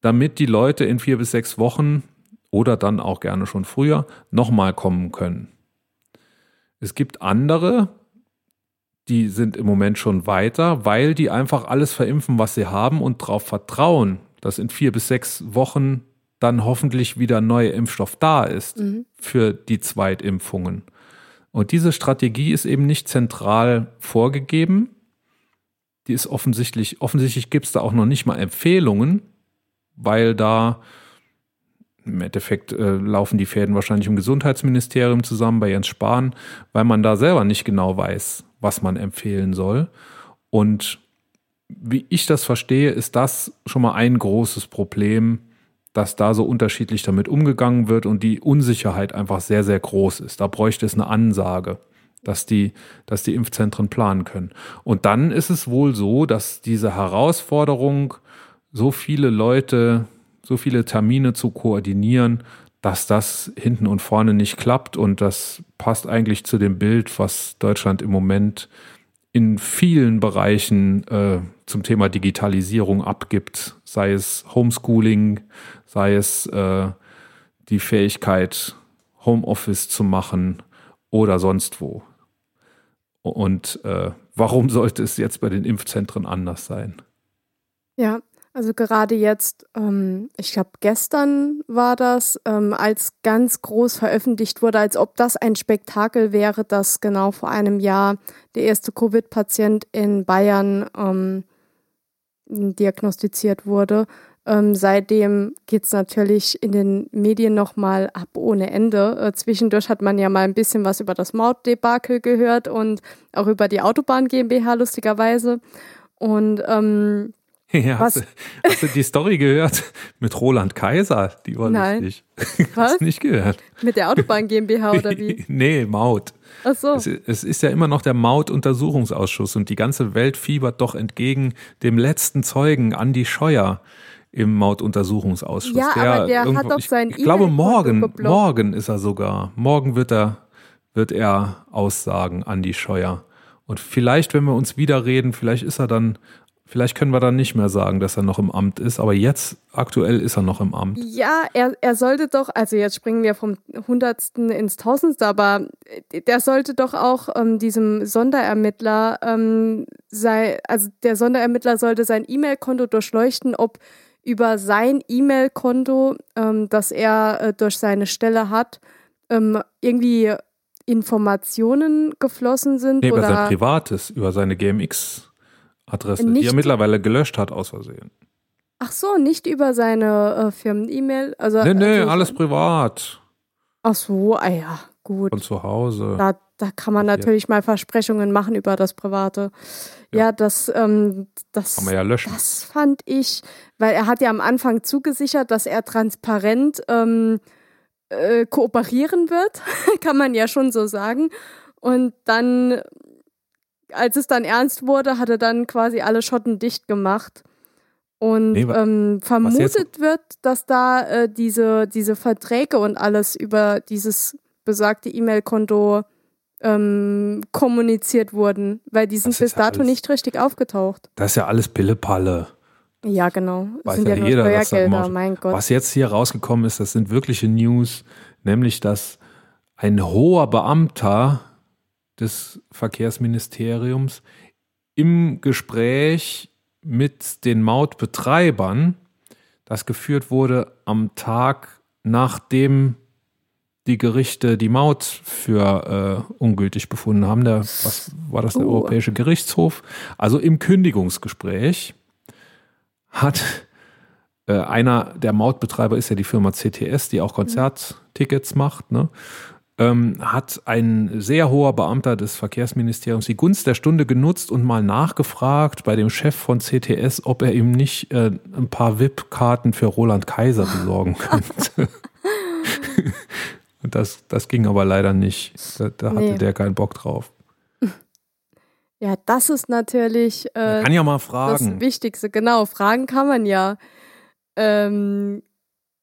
damit die Leute in vier bis sechs Wochen oder dann auch gerne schon früher nochmal kommen können. Es gibt andere, die sind im Moment schon weiter, weil die einfach alles verimpfen, was sie haben und darauf vertrauen, dass in vier bis sechs Wochen dann hoffentlich wieder neuer Impfstoff da ist Mhm. für die Zweitimpfungen. Und diese Strategie ist eben nicht zentral vorgegeben. Die ist offensichtlich, offensichtlich gibt es da auch noch nicht mal Empfehlungen, weil da im Endeffekt äh, laufen die Fäden wahrscheinlich im Gesundheitsministerium zusammen bei Jens Spahn, weil man da selber nicht genau weiß, was man empfehlen soll. Und wie ich das verstehe, ist das schon mal ein großes Problem, dass da so unterschiedlich damit umgegangen wird und die Unsicherheit einfach sehr, sehr groß ist. Da bräuchte es eine Ansage, dass die, dass die Impfzentren planen können. Und dann ist es wohl so, dass diese Herausforderung, so viele Leute, so viele Termine zu koordinieren, dass das hinten und vorne nicht klappt. Und das passt eigentlich zu dem Bild, was Deutschland im Moment in vielen Bereichen äh, zum Thema Digitalisierung abgibt, sei es Homeschooling, sei es äh, die Fähigkeit, Homeoffice zu machen oder sonst wo. Und äh, warum sollte es jetzt bei den Impfzentren anders sein? Ja, also gerade jetzt, ähm, ich glaube gestern war das, ähm, als ganz groß veröffentlicht wurde, als ob das ein Spektakel wäre, dass genau vor einem Jahr der erste Covid-Patient in Bayern ähm, diagnostiziert wurde. Ähm, seitdem geht es natürlich in den Medien nochmal ab ohne Ende. Äh, zwischendurch hat man ja mal ein bisschen was über das Mautdebakel gehört und auch über die Autobahn GmbH lustigerweise. Und ähm, Ja, Was? hast, du, hast du die Story gehört mit Roland Kaiser? Die war Nein. lustig. Was? Hast du nicht gehört? mit der Autobahn GmbH oder wie? nee, Maut. Ach so. Es, es ist ja immer noch der Maut-Untersuchungsausschuss und die ganze Welt fiebert doch entgegen dem letzten Zeugen, Andi Scheuer, im Mautuntersuchungsausschuss. Ja, aber der hat doch ich, sein Ich glaube, E-Mail-Konto morgen, geblockt. morgen ist er sogar. Morgen wird er, wird er aussagen, Andi Scheuer. Und vielleicht, wenn wir uns wieder reden, vielleicht ist er dann, vielleicht können wir dann nicht mehr sagen, dass er noch im Amt ist. Aber jetzt, aktuell ist er noch im Amt. Ja, er, er sollte doch, also jetzt springen wir vom Hundertsten ins Tausendste, aber der sollte doch auch ähm, diesem Sonderermittler ähm, sei, also der Sonderermittler sollte sein E-Mail-Konto durchleuchten, ob über sein E-Mail-Konto, ähm, das er äh, durch seine Stelle hat, ähm, irgendwie Informationen geflossen sind Nee, über sein oder Privates, über seine GMX-Adresse, die Nicht- er mittlerweile gelöscht hat aus Versehen. ach so, nicht über seine äh, Firmen-E-Mail, also Nee, nee, also, alles privat. Ach so, ah ja, gut. Von zu Hause. Da, da kann man natürlich mal Versprechungen machen über das Private. Ja, Ja. das, ähm, das, Kann man ja löschen. das fand ich, weil er hat ja am Anfang zugesichert, dass er transparent ähm, äh, kooperieren wird, kann man ja schon so sagen. Und dann, als es dann ernst wurde, hat er dann quasi alle Schotten dicht gemacht. Und Nee, ähm, vermutet wird, dass da äh, diese, diese Verträge und alles über dieses besagte E-Mail-Konto ähm, kommuniziert wurden, weil die sind Das bis ja dato alles- nicht richtig aufgetaucht. Das ist ja alles Pillepalle. Ja, genau. Das Weiß sind ja ja, jeder, dass da Steuergelder, immer- mein Gott. Was jetzt hier rausgekommen ist, das sind wirkliche News, nämlich dass ein hoher Beamter des Verkehrsministeriums im Gespräch mit den Mautbetreibern, das geführt wurde am Tag, nachdem die Gerichte die Maut für äh, ungültig befunden haben. Der, was war das, der Uh. Europäische Gerichtshof? Also im Kündigungsgespräch hat äh, einer der Mautbetreiber ist ja die Firma CTS, die auch Konzerttickets macht, ne? Ähm, hat ein sehr hoher Beamter des Verkehrsministeriums die Gunst der Stunde genutzt und mal nachgefragt bei dem Chef von CTS, ob er ihm nicht äh, ein paar VIP-Karten für Roland Kaiser besorgen könnte. und das, das ging aber leider nicht. Da, da hatte Nee. der keinen Bock drauf. Ja, das ist natürlich Man äh, kann ja mal das fragen. Wichtigste. Genau, fragen kann man ja. Ähm,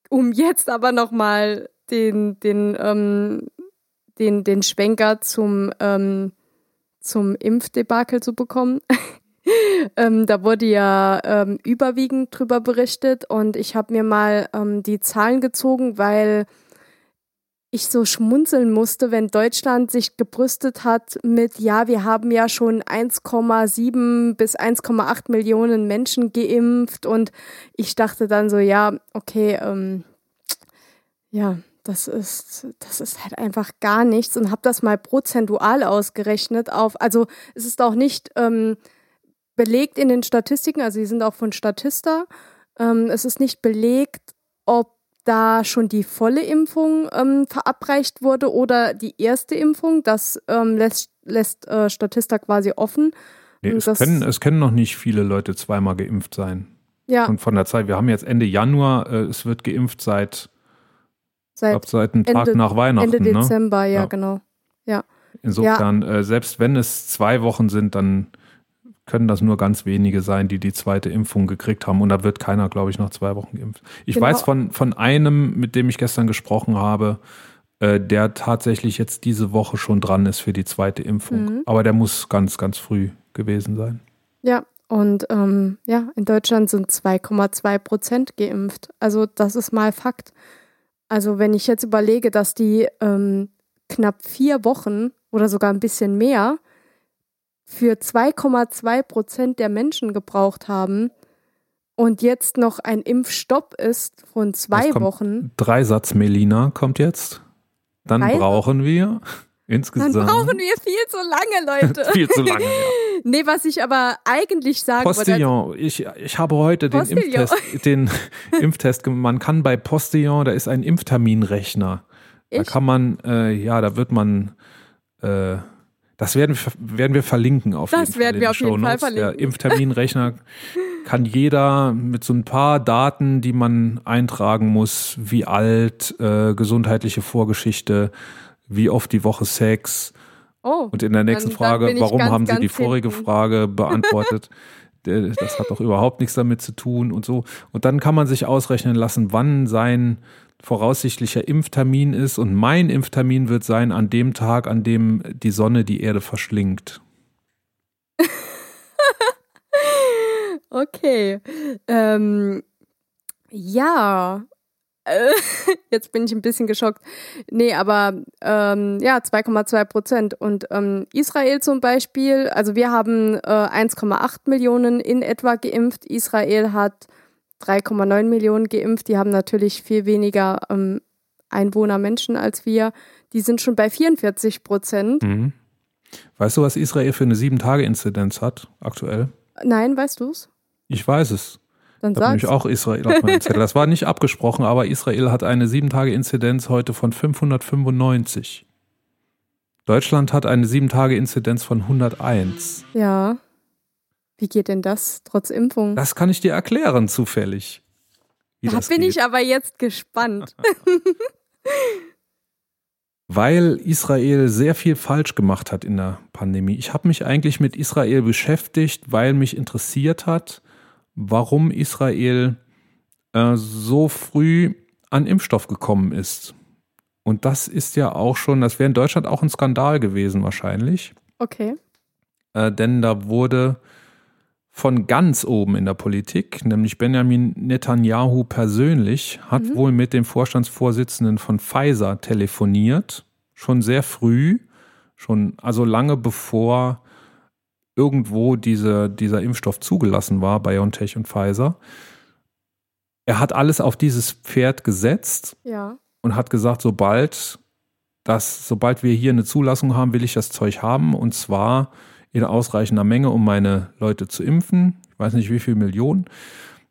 um jetzt aber nochmal den, den, ähm, den, den Schwenker zum, ähm, zum Impfdebakel zu bekommen. ähm, da wurde ja ähm, überwiegend drüber berichtet und ich habe mir mal ähm, die Zahlen gezogen, weil ich so schmunzeln musste, wenn Deutschland sich gebrüstet hat mit, ja, wir haben ja schon 1,7 bis 1,8 Millionen Menschen geimpft und ich dachte dann so, ja, okay, ähm, ja, das ist, das ist halt einfach gar nichts und habe das mal prozentual ausgerechnet auf, also es ist auch nicht ähm, belegt in den Statistiken, also die sind auch von Statista, ähm, es ist nicht belegt, ob da schon die volle Impfung ähm, verabreicht wurde oder die erste Impfung. Das ähm, lässt, lässt äh, Statista quasi offen. Nee, es, das- können, es können noch nicht viele Leute zweimal geimpft sein. Ja, Und von der Zeit, wir haben jetzt Ende Januar, äh, es wird geimpft seit, seit glaub, seit einem Tag Ende- nach Weihnachten. Ende ne? Dezember, ja, Ja. genau. Insofern, äh, selbst wenn es zwei Wochen sind, dann können das nur ganz wenige sein, die die zweite Impfung gekriegt haben. Und da wird keiner, glaube ich, nach zwei Wochen geimpft. Ich Genau. weiß von, von einem, mit dem ich gestern gesprochen habe, äh, der tatsächlich jetzt diese Woche schon dran ist für die zweite Impfung. Mhm. Aber der muss ganz, ganz früh gewesen sein. Ja, und ähm, ja, in Deutschland sind 2,2 Prozent geimpft. Also das ist mal Fakt. Also wenn ich jetzt überlege, dass die ähm, knapp vier Wochen oder sogar ein bisschen mehr für 2,2 Prozent der Menschen gebraucht haben und jetzt noch ein Impfstopp ist von zwei Wochen, Dreisatz Melina kommt jetzt. Dann Dreisatz? brauchen wir dann insgesamt brauchen wir viel zu lange, Leute. viel zu lange. Ja. nee, was ich aber eigentlich sagen wollte, Postillon, ich, ich habe heute den Postillon. Impftest, den Impftest gemacht. Man kann bei Postillon, da ist ein Impfterminrechner. Da Ich? kann man, äh, ja, da wird man, äh, das werden, wir- werden wir verlinken auf Das jeden Fall. werden in wir den auf jeden Fall verlinken. Der Impfterminrechner kann jeder mit so ein paar Daten, die man eintragen muss, wie alt, äh, gesundheitliche Vorgeschichte, wie oft die Woche Sex, oh, und in der nächsten Dann- dann Frage, ich warum ganz, haben Sie die vorige hinten. Frage beantwortet? Das hat doch überhaupt nichts damit zu tun und so. Und dann kann man sich ausrechnen lassen, wann sein voraussichtlicher Impftermin ist. Und mein Impftermin wird sein an dem Tag, an dem die Sonne die Erde verschlingt. Okay. Ähm, ja. Äh, Jetzt bin ich ein bisschen geschockt. Nee, aber ähm, ja, 2,2 Prozent. Und ähm, Israel zum Beispiel, also wir haben äh, 1,8 Millionen in etwa geimpft. Israel hat 3,9 Millionen geimpft. Die haben natürlich viel weniger ähm, Einwohner, Menschen als wir. Die sind schon bei 44 Prozent. Mhm. Weißt du, was Israel für eine Sieben-Tage-Inzidenz hat aktuell? Nein, weißt du's? Ich weiß es. Dann sag's. nämlich auch Israel auf meinem Zettel. Das war nicht abgesprochen, aber Israel hat eine Sieben-Tage-Inzidenz heute von 595. Deutschland hat eine Sieben-Tage-Inzidenz von 101. Ja. Wie geht denn das trotz Impfung? Das kann ich dir erklären, zufällig. Da das bin geht. ich aber jetzt gespannt. Weil Israel sehr viel falsch gemacht hat in der Pandemie. Ich habe mich eigentlich mit Israel beschäftigt, weil mich interessiert hat, warum Israel äh, so früh an Impfstoff gekommen ist. Und das ist ja auch schon, das wäre in Deutschland auch ein Skandal gewesen wahrscheinlich. Okay. Äh, denn da wurde von ganz oben in der Politik, nämlich Benjamin Netanyahu persönlich, hat Mhm. wohl mit dem Vorstandsvorsitzenden von Pfizer telefoniert, schon sehr früh, schon also lange bevor irgendwo diese, dieser Impfstoff zugelassen war, BioNTech und Pfizer. Er hat alles auf dieses Pferd gesetzt Ja. und hat gesagt, sobald dass sobald wir hier eine Zulassung haben, will ich das Zeug haben und zwar in ausreichender Menge, um meine Leute zu impfen. Ich weiß nicht, wie viele Millionen.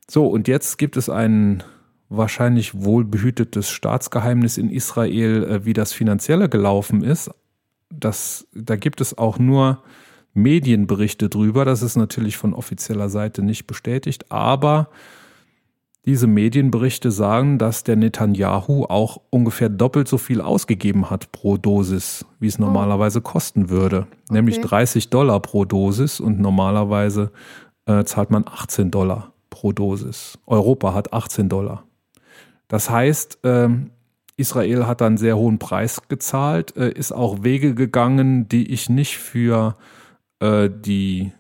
So, und jetzt gibt es ein wahrscheinlich wohlbehütetes Staatsgeheimnis in Israel, äh, wie das finanzielle gelaufen ist. Das, da gibt es auch nur Medienberichte drüber. Das ist natürlich von offizieller Seite nicht bestätigt, aber diese Medienberichte sagen, dass der Netanyahu auch ungefähr doppelt so viel ausgegeben hat pro Dosis, wie es oh. normalerweise kosten würde. Okay. Nämlich 30 Dollar pro Dosis und normalerweise äh, zahlt man 18 Dollar pro Dosis. Europa hat 18 Dollar. Das heißt, äh, Israel hat einen sehr hohen Preis gezahlt, äh, ist auch Wege gegangen, die ich nicht für äh, die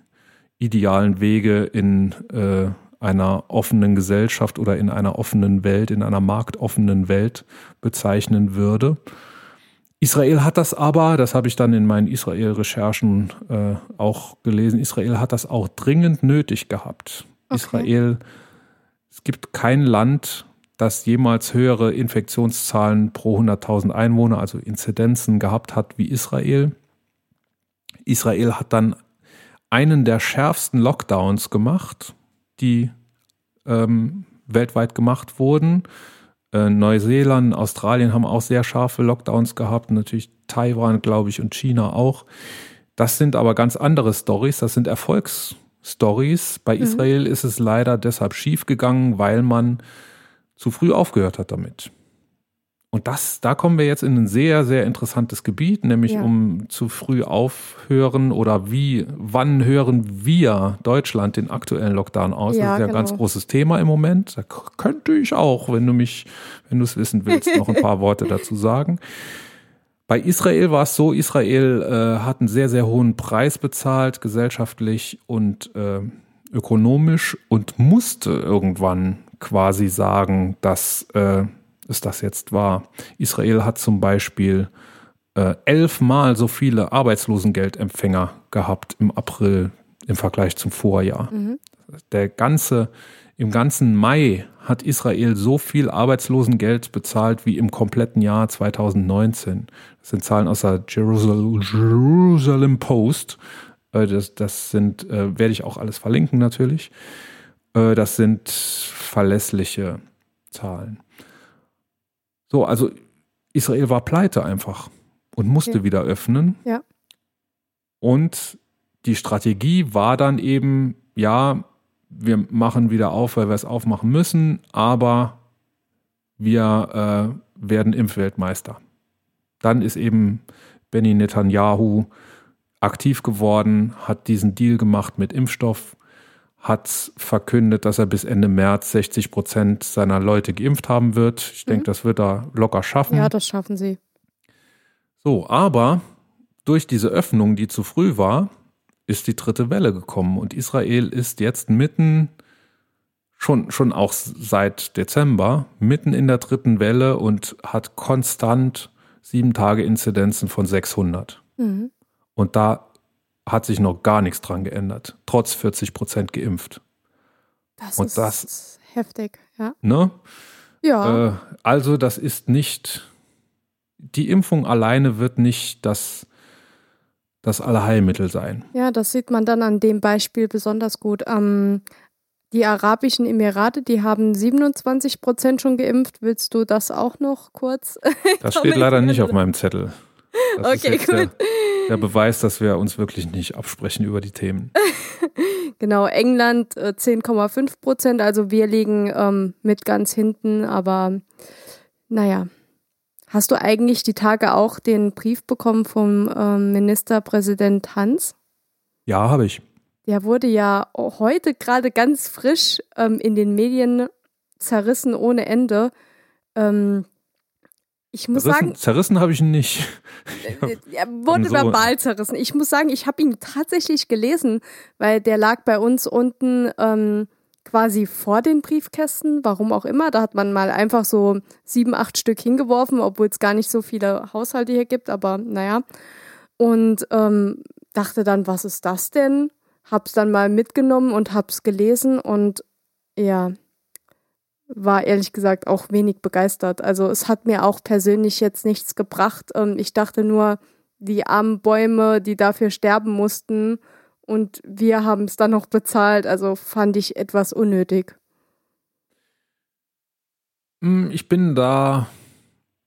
idealen Wege in äh, einer offenen Gesellschaft oder in einer offenen Welt, in einer marktoffenen Welt bezeichnen würde. Israel hat das aber, das habe ich dann in meinen Israel-Recherchen äh, auch gelesen, Israel hat das auch dringend nötig gehabt. Okay. Israel, es gibt kein Land, das jemals höhere Infektionszahlen pro 100.000 Einwohner, also Inzidenzen gehabt hat wie Israel. Israel hat dann einen der schärfsten Lockdowns gemacht die ähm, weltweit gemacht wurden. Äh, Neuseeland, Australien haben auch sehr scharfe Lockdowns gehabt, natürlich Taiwan, glaube ich, und China auch. Das sind aber ganz andere Stories, das sind Erfolgsstories. Bei mhm. Israel ist es leider deshalb schiefgegangen, weil man zu früh aufgehört hat damit. Und das, da kommen wir jetzt in ein sehr, sehr interessantes Gebiet, nämlich ja. um zu früh aufhören oder wie, wann hören wir Deutschland den aktuellen Lockdown aus? Ja, das ist ja genau. ein ganz großes Thema im Moment. Da könnte ich auch, wenn du mich, wenn du es wissen willst, noch ein paar Worte dazu sagen. Bei Israel war es so, Israel äh, hat einen sehr, sehr hohen Preis bezahlt, gesellschaftlich und äh, ökonomisch und musste irgendwann quasi sagen, dass äh, es das jetzt war. Israel hat zum Beispiel äh, elfmal so viele Arbeitslosengeldempfänger gehabt im April im Vergleich zum Vorjahr. Mhm. Der ganze, im ganzen Mai hat Israel so viel Arbeitslosengeld bezahlt wie im kompletten Jahr 2019. Das sind Zahlen aus der Jerusalem, Jerusalem Post. Äh, das, das sind, äh, werde ich auch alles verlinken natürlich. Äh, das sind verlässliche Zahlen. So, also Israel war pleite einfach und musste okay. wieder öffnen. Ja. Und die Strategie war dann eben, ja, wir machen wieder auf, weil wir es aufmachen müssen, aber wir äh, werden Impfweltmeister. Dann ist eben Benny Netanyahu aktiv geworden, hat diesen Deal gemacht mit Impfstoff hat verkündet, dass er bis Ende März 60 Prozent seiner Leute geimpft haben wird. Ich mhm. denke, das wird er locker schaffen. Ja, das schaffen sie. So, aber durch diese Öffnung, die zu früh war, ist die dritte Welle gekommen und Israel ist jetzt mitten, schon, schon auch seit Dezember, mitten in der dritten Welle und hat konstant sieben Tage Inzidenzen von 600. Mhm. Und da hat sich noch gar nichts dran geändert, trotz 40 Prozent geimpft. Das Und ist das, heftig, ja. Ne? Ja. Äh, also, das ist nicht, die Impfung alleine wird nicht das, das Allerheilmittel sein. Ja, das sieht man dann an dem Beispiel besonders gut. Ähm, die Arabischen Emirate, die haben 27 Prozent schon geimpft. Willst du das auch noch kurz? Das steht leider nicht auf meinem Zettel. Das okay, gut. Der, der, Beweis, dass wir uns wirklich nicht absprechen über die Themen. genau, England äh, 10,5 Prozent, also wir liegen ähm, mit ganz hinten, aber naja. Hast du eigentlich die Tage auch den Brief bekommen vom ähm, Ministerpräsident Hans? Ja, habe ich. Der wurde ja heute gerade ganz frisch ähm, in den Medien zerrissen ohne Ende. Ähm, ich muss zerrissen, sagen. Zerrissen habe ich ihn nicht. Äh, er wurde so verbal zerrissen. Ich muss sagen, ich habe ihn tatsächlich gelesen, weil der lag bei uns unten ähm, quasi vor den Briefkästen, warum auch immer. Da hat man mal einfach so sieben, acht Stück hingeworfen, obwohl es gar nicht so viele Haushalte hier gibt, aber naja. Und ähm, dachte dann, was ist das denn? Hab's dann mal mitgenommen und hab's gelesen und ja, war ehrlich gesagt auch wenig begeistert. Also es hat mir auch persönlich jetzt nichts gebracht. Ähm, ich dachte nur, die armen Bäume, die dafür sterben mussten und wir haben es dann noch bezahlt. Also fand ich etwas unnötig. Hm, ich bin da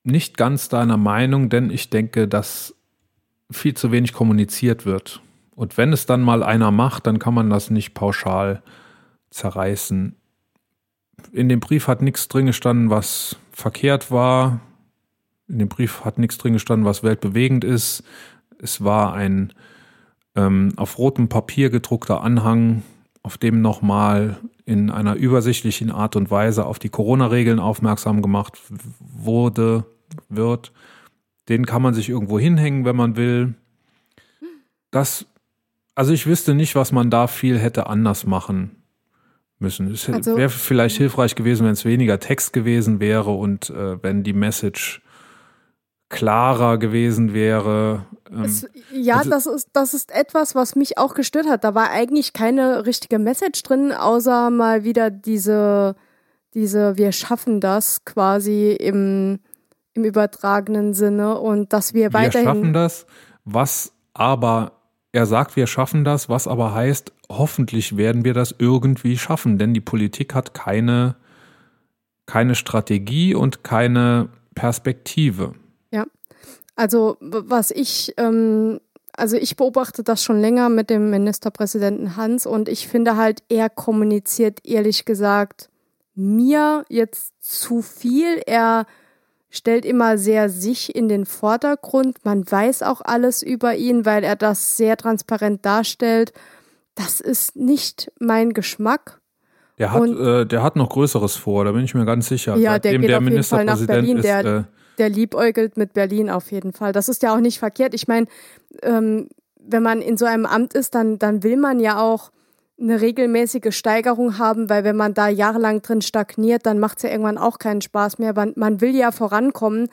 nicht ganz deiner Meinung, denn ich denke, dass viel zu wenig kommuniziert wird. Und wenn es dann mal einer macht, dann kann man das nicht pauschal zerreißen. In dem Brief hat nichts drin gestanden, was verkehrt war. In dem Brief hat nichts drin gestanden, was weltbewegend ist. Es war ein ähm, auf rotem Papier gedruckter Anhang, auf dem nochmal in einer übersichtlichen Art und Weise auf die Corona-Regeln aufmerksam gemacht wurde, wird. Den kann man sich irgendwo hinhängen, wenn man will. Das, also ich wüsste nicht, was man da viel hätte anders machen müssen. Es also, wäre vielleicht hilfreich gewesen, wenn es weniger Text gewesen wäre und äh, wenn die Message klarer gewesen wäre. Ähm, es, ja, also, das, ist, das ist etwas, was mich auch gestört hat. Da war eigentlich keine richtige Message drin, außer mal wieder diese, diese wir schaffen das quasi im, im übertragenen Sinne und dass wir, wir weiterhin. Wir schaffen das, was aber, er sagt, wir schaffen das, was aber heißt, hoffentlich werden wir das irgendwie schaffen, denn die Politik hat keine, keine Strategie und keine Perspektive. Ja, also was ich, ähm, also ich beobachte das schon länger mit dem Ministerpräsidenten Hans und ich finde halt, er kommuniziert ehrlich gesagt mir jetzt zu viel. Er stellt immer sehr sich in den Vordergrund. Man weiß auch alles über ihn, weil er das sehr transparent darstellt. Das ist nicht mein Geschmack. Der hat, äh, der hat noch Größeres vor, da bin ich mir ganz sicher. Ja, Seitdem der geht der auf jeden Fall nach Berlin. Ist, der, äh, der liebäugelt mit Berlin auf jeden Fall. Das ist ja auch nicht verkehrt. Ich meine, ähm, wenn man in so einem Amt ist, dann, dann will man ja auch eine regelmäßige Steigerung haben, weil wenn man da jahrelang drin stagniert, dann macht es ja irgendwann auch keinen Spaß mehr. Man, man will ja vorankommen.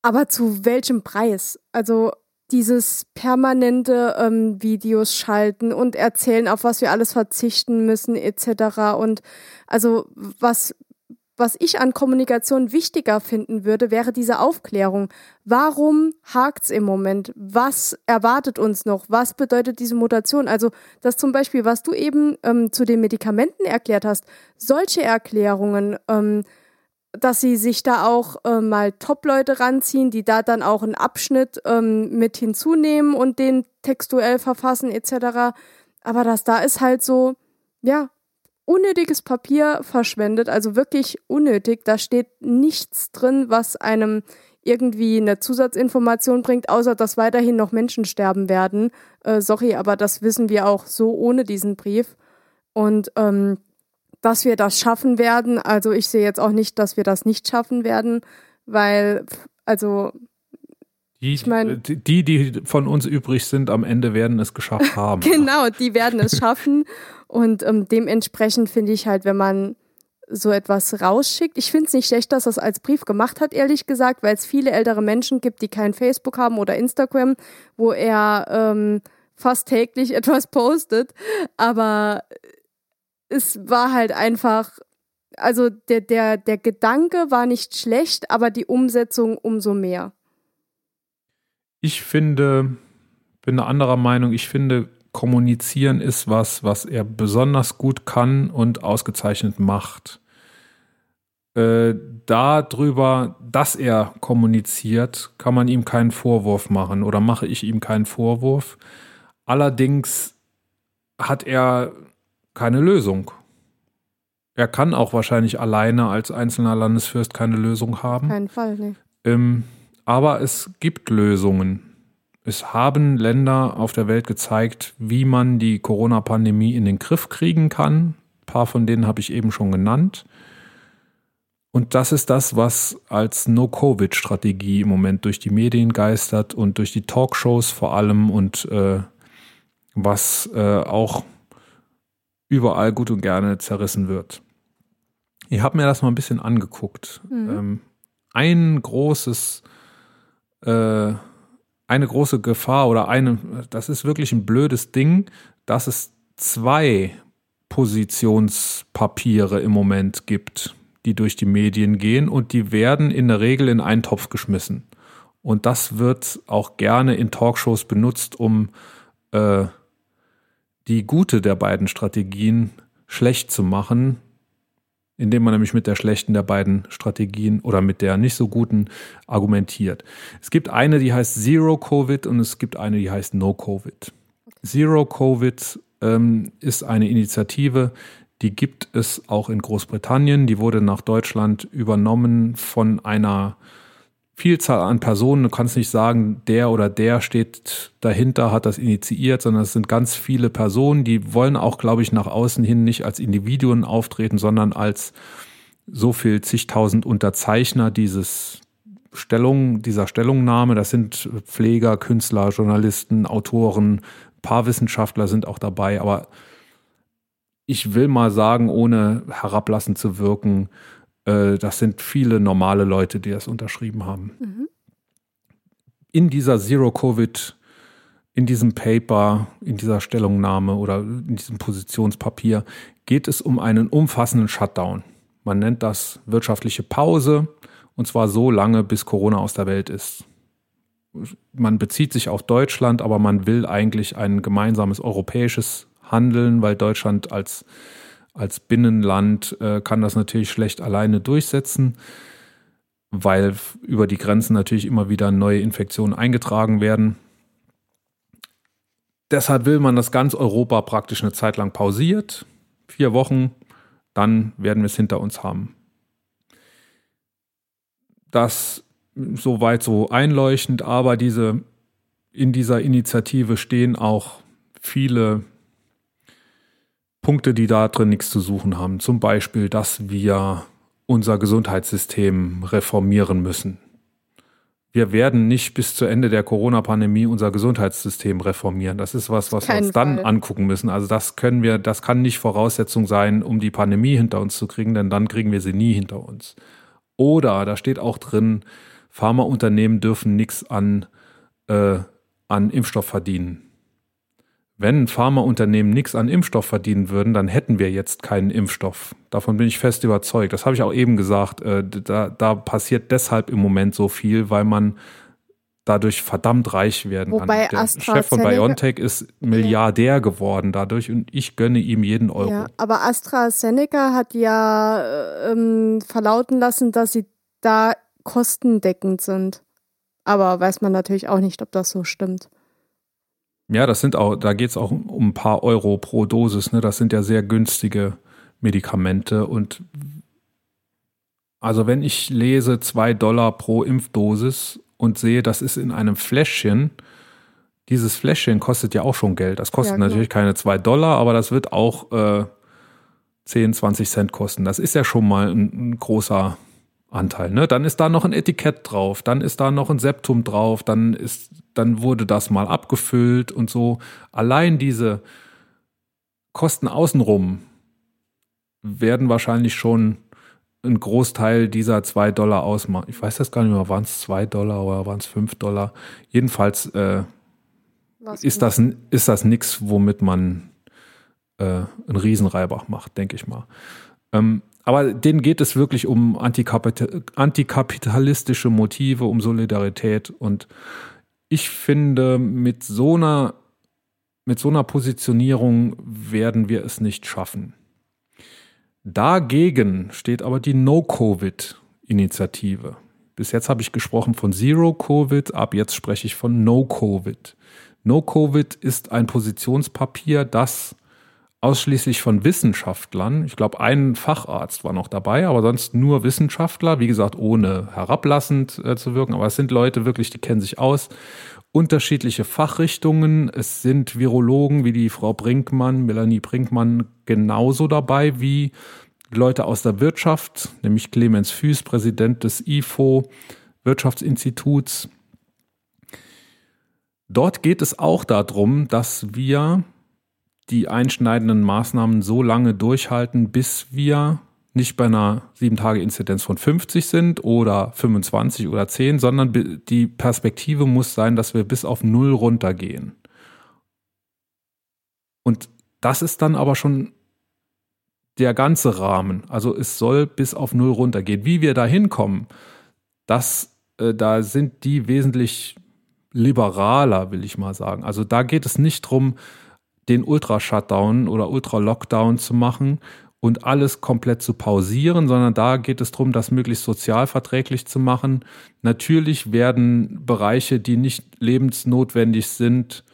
Aber zu welchem Preis? Also dieses permanente ähm, Videos schalten und erzählen, auf was wir alles verzichten müssen, etc. Und also was was ich an Kommunikation wichtiger finden würde, wäre diese Aufklärung. Warum hakt's im Moment? Was erwartet uns noch? Was bedeutet diese Mutation? Also das zum Beispiel, was du eben ähm, zu den Medikamenten erklärt hast, solche Erklärungen, ähm, dass sie sich da auch äh, mal Top-Leute ranziehen, die da dann auch einen Abschnitt ähm, mit hinzunehmen und den textuell verfassen etc. Aber das da ist halt so, ja, unnötiges Papier verschwendet, also wirklich unnötig. Da steht nichts drin, was einem irgendwie eine Zusatzinformation bringt, außer dass weiterhin noch Menschen sterben werden. Äh, sorry, aber das wissen wir auch so ohne diesen Brief. Und ähm, dass wir das schaffen werden, also ich sehe jetzt auch nicht, dass wir das nicht schaffen werden, weil, also die, ich mein, die, die von uns übrig sind, am Ende werden es geschafft haben. genau, die werden es schaffen. Und ähm, dementsprechend finde ich halt, wenn man so etwas rausschickt. Ich finde es nicht schlecht, dass er es als Brief gemacht hat, ehrlich gesagt, weil es viele ältere Menschen gibt, die kein Facebook haben oder Instagram, wo er ähm, fast täglich etwas postet. Aber es war halt einfach, also der, der, der Gedanke war nicht schlecht, aber die Umsetzung umso mehr. Ich finde, bin eine anderer Meinung. Ich finde, kommunizieren ist was, was er besonders gut kann und ausgezeichnet macht. Äh, darüber, dass er kommuniziert, kann man ihm keinen Vorwurf machen oder mache ich ihm keinen Vorwurf. Allerdings hat er keine Lösung. Er kann auch wahrscheinlich alleine als einzelner Landesfürst keine Lösung haben. Keinen Fall, ne. Ähm, aber es gibt Lösungen. Es haben Länder auf der Welt gezeigt, wie man die Corona-Pandemie in den Griff kriegen kann. Ein paar von denen habe ich eben schon genannt. Und das ist das, was als No-Covid-Strategie im Moment durch die Medien geistert und durch die Talkshows vor allem und äh, was äh, auch überall gut und gerne zerrissen wird. Ich habe mir das mal ein bisschen angeguckt. Mhm. Ähm, ein großes äh, eine große Gefahr oder eine, das ist wirklich ein blödes Ding, dass es zwei Positionspapiere im Moment gibt, die durch die Medien gehen und die werden in der Regel in einen Topf geschmissen. Und das wird auch gerne in Talkshows benutzt, um äh, die gute der beiden Strategien schlecht zu machen, indem man nämlich mit der schlechten der beiden Strategien oder mit der nicht so guten argumentiert. Es gibt eine, die heißt Zero Covid und es gibt eine, die heißt No Covid. Zero Covid ähm, ist eine Initiative, die gibt es auch in Großbritannien. Die wurde nach Deutschland übernommen von einer Vielzahl an Personen. Du kannst nicht sagen, der oder der steht dahinter, hat das initiiert, sondern es sind ganz viele Personen, die wollen auch, glaube ich, nach außen hin nicht als Individuen auftreten, sondern als so viel zigtausend Unterzeichner dieses Stellung, dieser Stellungnahme. Das sind Pfleger, Künstler, Journalisten, Autoren, paar Wissenschaftler sind auch dabei, aber ich will mal sagen, ohne herablassend zu wirken, äh, das sind viele normale Leute, die das unterschrieben haben. Mhm. In dieser Zero-Covid, in diesem Paper, in dieser Stellungnahme oder in diesem Positionspapier geht es um einen umfassenden Shutdown. Man nennt das wirtschaftliche Pause und zwar so lange, bis Corona aus der Welt ist. Man bezieht sich auf Deutschland, aber man will eigentlich ein gemeinsames europäisches Handeln, weil Deutschland als als Binnenland äh, kann das natürlich schlecht alleine durchsetzen, weil über die Grenzen natürlich immer wieder neue Infektionen eingetragen werden. Deshalb will man, dass ganz Europa praktisch eine Zeit lang pausiert. Vier Wochen, dann werden wir es hinter uns haben. Das soweit so einleuchtend, aber diese, in dieser Initiative stehen auch viele Punkte, die da drin nichts zu suchen haben. Zum Beispiel, dass wir unser Gesundheitssystem reformieren müssen. Wir werden nicht bis zu Ende der Corona-Pandemie unser Gesundheitssystem reformieren. Das ist was, was wir uns dann Fall. angucken müssen. Also das können wir, das kann nicht Voraussetzung sein, um die Pandemie hinter uns zu kriegen, denn dann kriegen wir sie nie hinter uns. Oder da steht auch drin, Pharmaunternehmen dürfen nichts an, äh, an Impfstoff verdienen wenn Pharmaunternehmen nichts an Impfstoff verdienen würden, dann hätten wir jetzt keinen Impfstoff. Davon bin ich fest überzeugt. Das habe ich auch eben gesagt. Äh, da, da passiert deshalb im Moment so viel, weil man dadurch verdammt reich werden Wobei kann. Der Chef von BioNTech ist Milliardär ja. geworden dadurch und ich gönne ihm jeden Euro. Ja, aber AstraZeneca hat ja äh, ähm, verlauten lassen, dass sie da kostendeckend sind. Aber weiß man natürlich auch nicht, ob das so stimmt. Ja, das sind auch, da geht es auch um ein paar Euro pro Dosis. Ne? Das sind ja sehr günstige Medikamente. Und also wenn ich lese zwei Dollar pro Impfdosis und sehe, das ist in einem Fläschchen, dieses Fläschchen kostet ja auch schon Geld. Das kostet ja, genau. natürlich keine zwei Dollar, aber das wird auch äh, 10, 20 Cent kosten. Das ist ja schon mal ein, ein großer Anteil. Ne? Dann ist da noch ein Etikett drauf, dann ist da noch ein Septum drauf, dann ist, dann wurde das mal abgefüllt und so. Allein diese Kosten außenrum werden wahrscheinlich schon ein Großteil dieser zwei Dollar ausmachen. Ich weiß das gar nicht mehr, waren es zwei Dollar oder waren es fünf Dollar? Jedenfalls äh, ist, das, ist das nichts, womit man äh, einen Riesenreibach macht, denke ich mal. Ähm, aber denen geht es wirklich um antikapitalistische Motive, um Solidarität. Und ich finde, mit so einer, mit so einer Positionierung werden wir es nicht schaffen. Dagegen steht aber die No-Covid-Initiative. Bis jetzt habe ich gesprochen von Zero-Covid, ab jetzt spreche ich von No-Covid. No-Covid ist ein Positionspapier, das ausschließlich von Wissenschaftlern. Ich glaube, ein Facharzt war noch dabei, aber sonst nur Wissenschaftler. Wie gesagt, ohne herablassend äh, zu wirken. Aber es sind Leute wirklich, die kennen sich aus. Unterschiedliche Fachrichtungen. Es sind Virologen wie die Frau Brinkmann, Melanie Brinkmann, genauso dabei wie Leute aus der Wirtschaft, nämlich Clemens Füß, Präsident des IFO Wirtschaftsinstituts. Dort geht es auch darum, dass wir die einschneidenden Maßnahmen so lange durchhalten, bis wir nicht bei einer 7-Tage-Inzidenz von 50 sind oder 25 oder 10, sondern die Perspektive muss sein, dass wir bis auf Null runtergehen. Und das ist dann aber schon der ganze Rahmen. Also es soll bis auf null runtergehen. Wie wir da hinkommen, äh, da sind die wesentlich liberaler, will ich mal sagen. Also da geht es nicht darum, den Ultra-Shutdown oder Ultra-Lockdown zu machen und alles komplett zu pausieren, sondern da geht es darum, das möglichst sozialverträglich zu machen. Natürlich werden Bereiche, die nicht lebensnotwendig sind,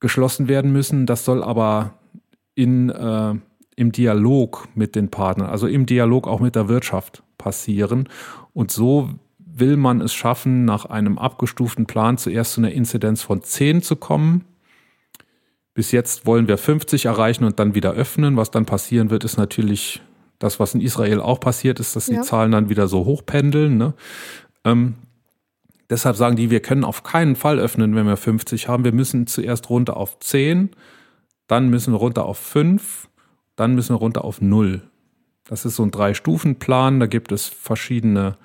geschlossen werden müssen. Das soll aber in, äh, im Dialog mit den Partnern, also im Dialog auch mit der Wirtschaft passieren. Und so will man es schaffen, nach einem abgestuften Plan zuerst zu einer Inzidenz von 10 zu kommen bis jetzt wollen wir 50 erreichen und dann wieder öffnen. Was dann passieren wird, ist natürlich das, was in Israel auch passiert ist, dass die Zahlen dann wieder so hochpendeln. Ne? Ähm, deshalb sagen die, wir können auf keinen Fall öffnen, wenn wir 50 haben. Wir müssen zuerst runter auf 10, dann müssen wir runter auf 5, dann müssen wir runter auf 0. Das ist so ein Drei-Stufen-Plan. Da gibt es verschiedene,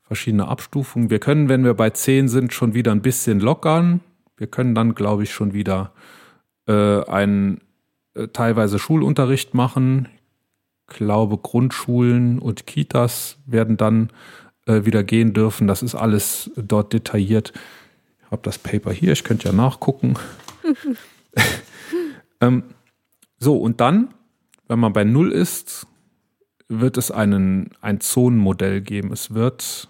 verschiedene Abstufungen. Wir können, wenn wir bei 10 sind, schon wieder ein bisschen lockern. Wir können dann, glaube ich, schon wieder äh, einen äh, teilweise Schulunterricht machen. Ich glaube, Grundschulen und Kitas werden dann äh, wieder gehen dürfen. Das ist alles dort detailliert. Ich habe das Paper hier, ich könnte ja nachgucken. ähm, so, und dann, wenn man bei Null ist, wird es einen, ein Zonenmodell geben. Es wird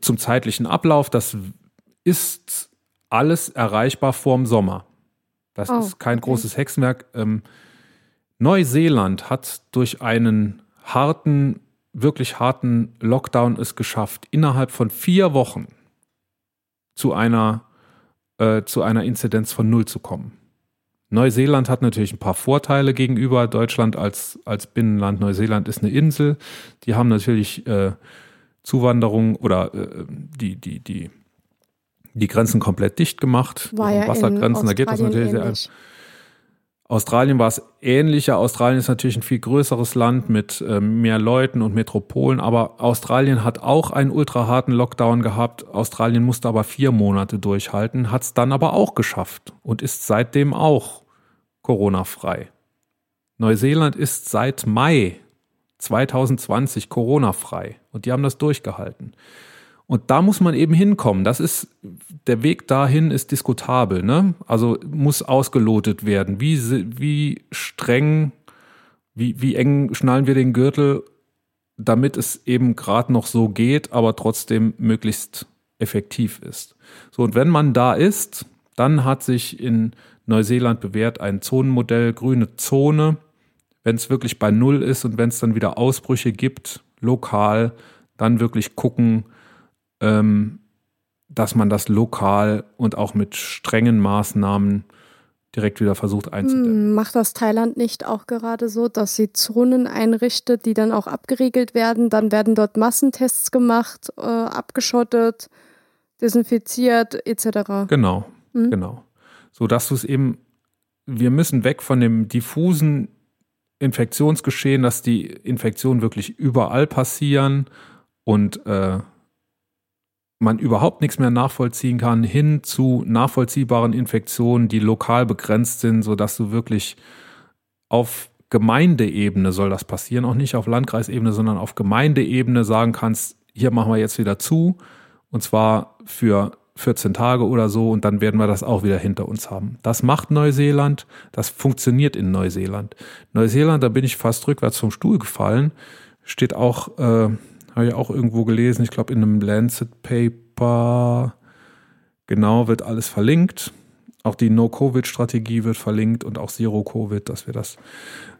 zum zeitlichen Ablauf, das ist alles erreichbar vorm Sommer. Das oh, ist kein okay. großes Hexenwerk. Ähm, Neuseeland hat durch einen harten, wirklich harten Lockdown es geschafft, innerhalb von vier Wochen zu einer, äh, zu einer Inzidenz von null zu kommen. Neuseeland hat natürlich ein paar Vorteile gegenüber Deutschland als, als Binnenland. Neuseeland ist eine Insel. Die haben natürlich äh, Zuwanderung oder äh, die, die, die die Grenzen komplett dicht gemacht. War ja Wassergrenzen, da geht das natürlich ähnlich. sehr. Australien war es ähnlicher. Australien ist natürlich ein viel größeres Land mit äh, mehr Leuten und Metropolen, aber Australien hat auch einen ultra harten Lockdown gehabt. Australien musste aber vier Monate durchhalten, hat es dann aber auch geschafft und ist seitdem auch Corona-frei. Neuseeland ist seit Mai 2020 Corona-frei und die haben das durchgehalten. Und da muss man eben hinkommen. Das ist, der Weg dahin ist diskutabel, ne? Also muss ausgelotet werden. Wie, wie streng, wie, wie eng schnallen wir den Gürtel, damit es eben gerade noch so geht, aber trotzdem möglichst effektiv ist. So, und wenn man da ist, dann hat sich in Neuseeland bewährt ein Zonenmodell, grüne Zone. Wenn es wirklich bei Null ist und wenn es dann wieder Ausbrüche gibt, lokal, dann wirklich gucken, ähm, dass man das lokal und auch mit strengen Maßnahmen direkt wieder versucht einzudämmen. Hm, macht das Thailand nicht auch gerade so, dass sie Zonen einrichtet, die dann auch abgeriegelt werden? Dann werden dort Massentests gemacht, äh, abgeschottet, desinfiziert etc. Genau, mhm. genau. So dass du es eben, wir müssen weg von dem diffusen Infektionsgeschehen, dass die Infektionen wirklich überall passieren und äh, man überhaupt nichts mehr nachvollziehen kann, hin zu nachvollziehbaren Infektionen, die lokal begrenzt sind, sodass du wirklich auf Gemeindeebene soll das passieren, auch nicht auf Landkreisebene, sondern auf Gemeindeebene sagen kannst, hier machen wir jetzt wieder zu und zwar für 14 Tage oder so und dann werden wir das auch wieder hinter uns haben. Das macht Neuseeland, das funktioniert in Neuseeland. Neuseeland, da bin ich fast rückwärts vom Stuhl gefallen, steht auch äh, habe ich auch irgendwo gelesen, ich glaube in einem Lancet Paper. Genau, wird alles verlinkt. Auch die No-Covid-Strategie wird verlinkt und auch Zero-Covid, dass wir das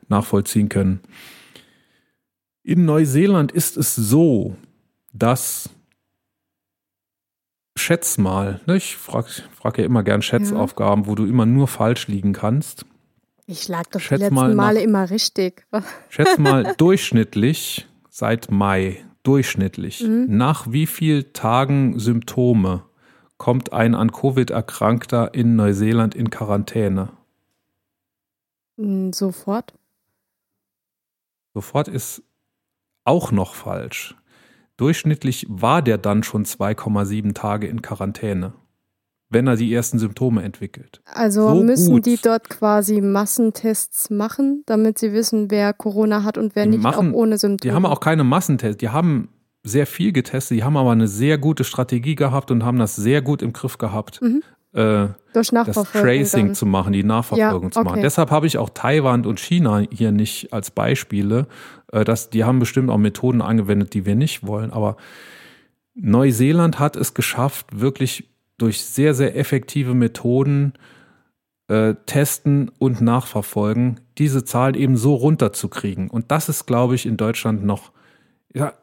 nachvollziehen können. In Neuseeland ist es so, dass schätz mal, ne, ich frage frag ja immer gern Schätzaufgaben, ja. wo du immer nur falsch liegen kannst. Ich lag doch schätz die letzten mal Male nach, immer richtig. schätz mal durchschnittlich seit Mai durchschnittlich, mhm. nach wie vielen Tagen Symptome kommt ein an Covid erkrankter in Neuseeland in Quarantäne? Hm, sofort. Sofort ist auch noch falsch. Durchschnittlich war der dann schon 2,7 Tage in Quarantäne. Wenn er die ersten Symptome entwickelt. Also So müssen gut. die dort quasi Massentests machen, damit sie wissen, wer Corona hat und wer Die nicht, machen- auch ohne Symptome. Die haben auch keine Massentests, die haben sehr viel getestet, die haben aber eine sehr gute Strategie gehabt und haben das sehr gut im Griff gehabt, Mhm. äh, durch das. Tracing dann. zu machen, die Nachverfolgung Ja, zu machen. okay. Deshalb habe ich auch Taiwan und China hier nicht als Beispiele. Äh, das, die haben bestimmt auch Methoden angewendet, die wir nicht wollen. Aber Neuseeland hat es geschafft, wirklich durch sehr, sehr effektive Methoden äh, testen und nachverfolgen, diese Zahl eben so runterzukriegen. Und das ist, glaube ich, in Deutschland noch, ja,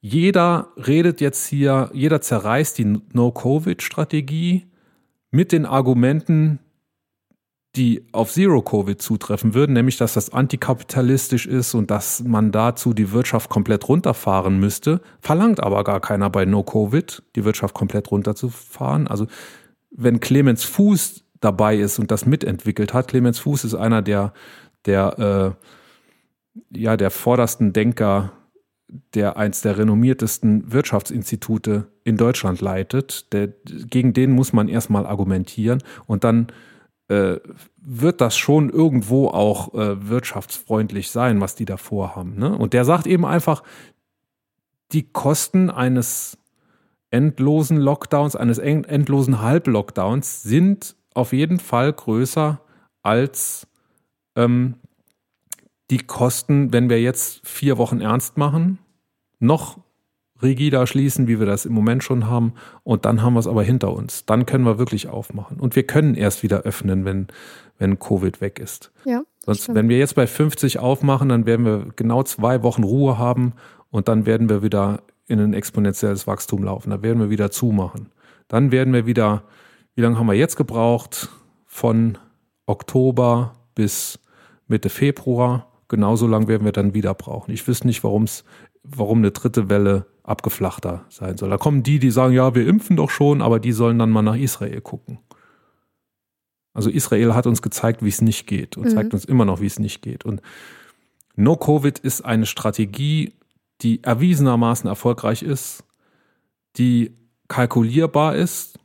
jeder redet jetzt hier, jeder zerreißt die No-Covid-Strategie mit den Argumenten, die auf Zero-Covid zutreffen würden, nämlich dass das antikapitalistisch ist und dass man dazu die Wirtschaft komplett runterfahren müsste, verlangt aber gar keiner bei No-Covid, die Wirtschaft komplett runterzufahren. Also wenn Clemens Fuß dabei ist und das mitentwickelt hat, Clemens Fuß ist einer der, der, äh, ja, der vordersten Denker, der eins der renommiertesten Wirtschaftsinstitute in Deutschland leitet. Der, gegen den muss man erstmal argumentieren und dann wird das schon irgendwo auch äh, wirtschaftsfreundlich sein, was die da vorhaben. Ne? Und der sagt eben einfach, die Kosten eines endlosen Lockdowns, eines en- endlosen Halblockdowns sind auf jeden Fall größer als ähm, die Kosten, wenn wir jetzt vier Wochen ernst machen, noch rigider schließen, wie wir das im Moment schon haben, und dann haben wir es aber hinter uns. Dann können wir wirklich aufmachen. Und wir können erst wieder öffnen, wenn, wenn Covid weg ist. Ja, Sonst, stimmt. wenn wir jetzt bei 50 aufmachen, dann werden wir genau zwei Wochen Ruhe haben und dann werden wir wieder in ein exponentielles Wachstum laufen. Da werden wir wieder zumachen. Dann werden wir wieder, wie lange haben wir jetzt gebraucht? Von Oktober bis Mitte Februar. Genauso lang werden wir dann wieder brauchen. Ich wüsste nicht, warum eine dritte Welle abgeflachter sein soll. Da kommen die, die sagen, ja, wir impfen doch schon, aber die sollen dann mal nach Israel gucken. Also Israel hat uns gezeigt, wie es nicht geht und Mhm. zeigt uns immer noch, wie es nicht geht. Und No-Covid ist eine Strategie, die erwiesenermaßen erfolgreich ist, die kalkulierbar ist.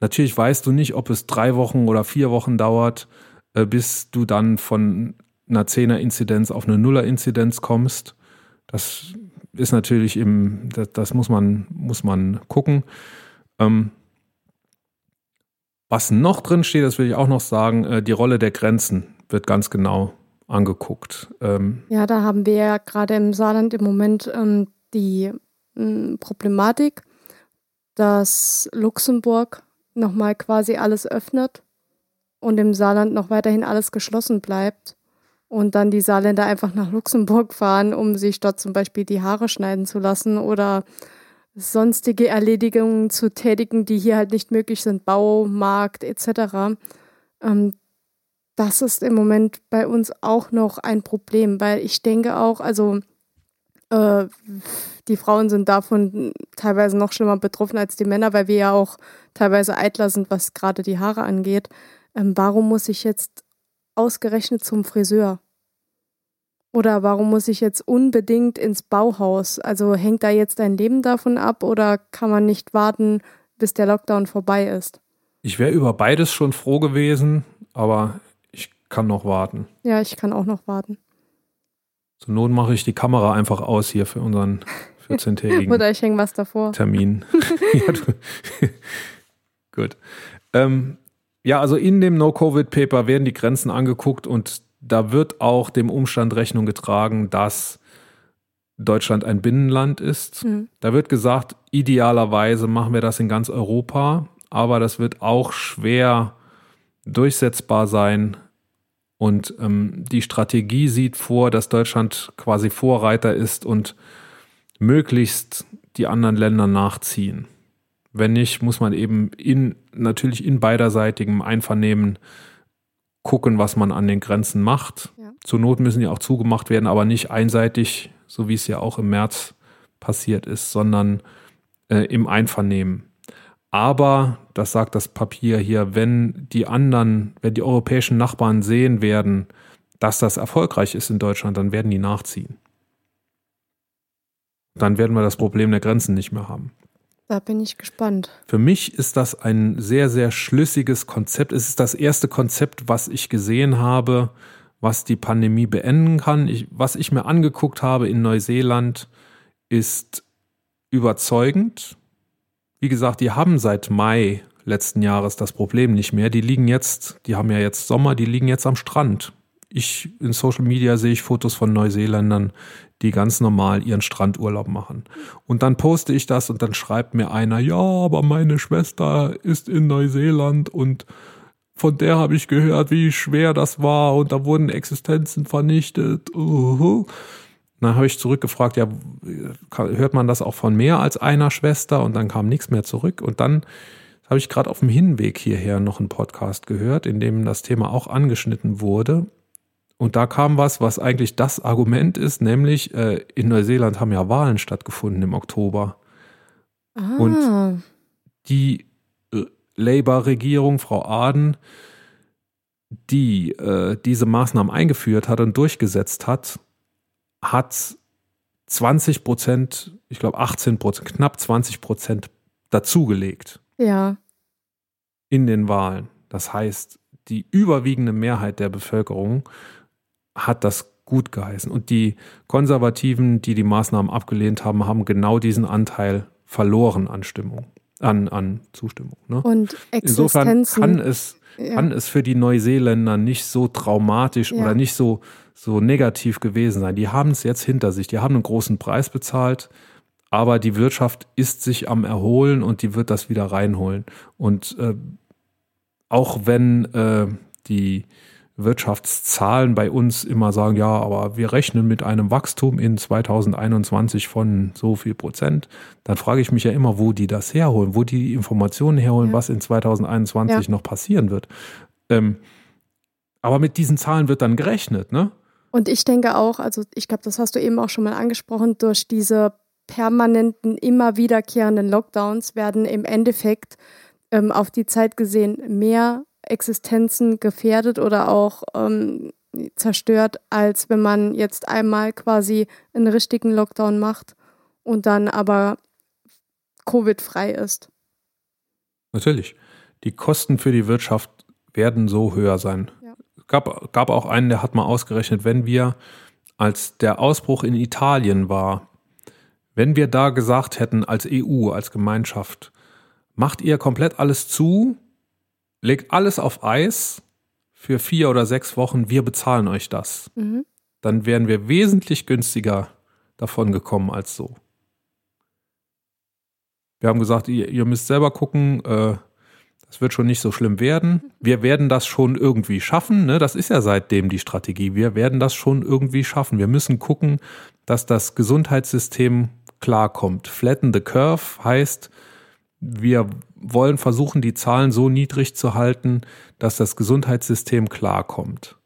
Natürlich weißt du nicht, ob es drei Wochen oder vier Wochen dauert, äh, bis du dann von einer Zehner-Inzidenz auf eine Nuller-Inzidenz kommst. Das ist natürlich im, das, das muss man, muss man gucken. Ähm, was noch drin steht, das will ich auch noch sagen, äh, die Rolle der Grenzen wird ganz genau angeguckt. Ähm, Ja, da haben wir ja gerade im Saarland im Moment ähm, die Problematik, dass Luxemburg nochmal quasi alles öffnet und im Saarland noch weiterhin alles geschlossen bleibt. Und dann die Saarländer einfach nach Luxemburg fahren, um sich dort zum Beispiel die Haare schneiden zu lassen oder sonstige Erledigungen zu tätigen, die hier halt nicht möglich sind, Baumarkt etc. Ähm, das ist im Moment bei uns auch noch ein Problem, weil ich denke auch, also äh, die Frauen sind davon teilweise noch schlimmer betroffen als die Männer, weil wir ja auch teilweise eitler sind, was gerade die Haare angeht. Ähm, warum muss ich jetzt ausgerechnet zum Friseur? Oder warum muss ich jetzt unbedingt ins Bauhaus? Also hängt da jetzt dein Leben davon ab oder kann man nicht warten, bis der Lockdown vorbei ist? ich wäre über beides schon froh gewesen, aber ich kann noch warten. Ja, ich kann auch noch warten. Zur Not mache ich die Kamera einfach aus hier für unseren 14-tägigen Oder ich hänge was davor. Termin. ja. Gut. Ähm, ja, also in dem No-Covid-Paper werden die Grenzen angeguckt und da wird auch dem Umstand Rechnung getragen, dass Deutschland ein Binnenland ist. Mhm. Da wird gesagt, idealerweise machen wir das in ganz Europa, aber das wird auch schwer durchsetzbar sein. Und ähm, die Strategie sieht vor, dass Deutschland quasi Vorreiter ist und möglichst die anderen Länder nachziehen. Wenn nicht, muss man eben in, natürlich in beiderseitigem Einvernehmen gucken, was man an den Grenzen macht. Ja. Zur Not müssen die auch zugemacht werden, aber nicht einseitig, so wie es ja auch im März passiert ist, sondern äh, im Einvernehmen. Aber, das sagt das Papier hier, wenn die anderen, wenn die europäischen Nachbarn sehen werden, dass das erfolgreich ist in Deutschland, dann werden die nachziehen. Dann werden wir das Problem der Grenzen nicht mehr haben. Da bin ich gespannt. Für mich ist das ein sehr, sehr schlüssiges Konzept. Es ist das erste Konzept, was ich gesehen habe, was die Pandemie beenden kann. Ich, was ich mir angeguckt habe in Neuseeland, ist überzeugend. Wie gesagt, die haben seit Mai letzten Jahres das Problem nicht mehr. Die liegen jetzt, die haben ja jetzt Sommer, die liegen jetzt am Strand. Ich in Social Media sehe ich Fotos von Neuseeländern, die ganz normal ihren Strandurlaub machen. Und dann poste ich das und dann schreibt mir einer, ja, aber meine Schwester ist in Neuseeland und von der habe ich gehört, wie schwer das war und da wurden Existenzen vernichtet. Uh Dann habe ich zurückgefragt, ja, hört man das auch von mehr als einer Schwester? Und dann kam nichts mehr zurück. Und dann habe ich gerade auf dem Hinweg hierher noch einen Podcast gehört, in dem das Thema auch angeschnitten wurde. Und da kam was, was eigentlich das Argument ist, nämlich äh, in Neuseeland haben ja Wahlen stattgefunden im Oktober. Ah. Und die äh, Labour-Regierung, Frau Aden, die äh, diese Maßnahmen eingeführt hat und durchgesetzt hat, hat 20 Prozent, ich glaube 18 Prozent, knapp 20 Prozent dazugelegt. Ja. In den Wahlen. Das heißt, die überwiegende Mehrheit der Bevölkerung hat das gut geheißen. Und die Konservativen, die die Maßnahmen abgelehnt haben, haben genau diesen Anteil verloren an Stimmung, an, an Zustimmung. Ne? Und Insofern kann es, ja. kann es für die Neuseeländer nicht so traumatisch ja. oder nicht so, so negativ gewesen sein. Die haben es jetzt hinter sich. Die haben einen großen Preis bezahlt, aber die Wirtschaft ist sich am Erholen und die wird das wieder reinholen. Und äh, auch wenn äh, die Wirtschaftszahlen bei uns immer sagen, ja, aber wir rechnen mit einem Wachstum in 2021 von so viel Prozent, dann frage ich mich ja immer, wo die das herholen, wo die Informationen herholen, ja. was in 2021 ja. noch passieren wird. Ähm, aber mit diesen Zahlen wird dann gerechnet, ne? Und ich denke auch, also ich glaube, das hast du eben auch schon mal angesprochen, durch diese permanenten, immer wiederkehrenden Lockdowns werden im Endeffekt ähm, auf die Zeit gesehen mehr Existenzen gefährdet oder auch ähm, zerstört, als wenn man jetzt einmal quasi einen richtigen Lockdown macht und dann aber Covid-frei ist. Natürlich. Die Kosten für die Wirtschaft werden so höher sein. Ja. Gab, gab auch einen, der hat mal ausgerechnet, wenn wir, als der Ausbruch in Italien war, wenn wir da gesagt hätten, als EU, als Gemeinschaft, macht ihr komplett alles zu legt alles auf Eis für vier oder sechs Wochen, wir bezahlen euch das. Mhm. Dann wären wir wesentlich günstiger davon gekommen als so. Wir haben gesagt, ihr, ihr müsst selber gucken, äh, das wird schon nicht so schlimm werden. Wir werden das schon irgendwie schaffen. Ne? Das ist ja seitdem die Strategie. Wir werden das schon irgendwie schaffen. Wir müssen gucken, dass das Gesundheitssystem klarkommt. Flatten the curve heißt, wir wollen versuchen, die Zahlen so niedrig zu halten, dass das Gesundheitssystem klarkommt.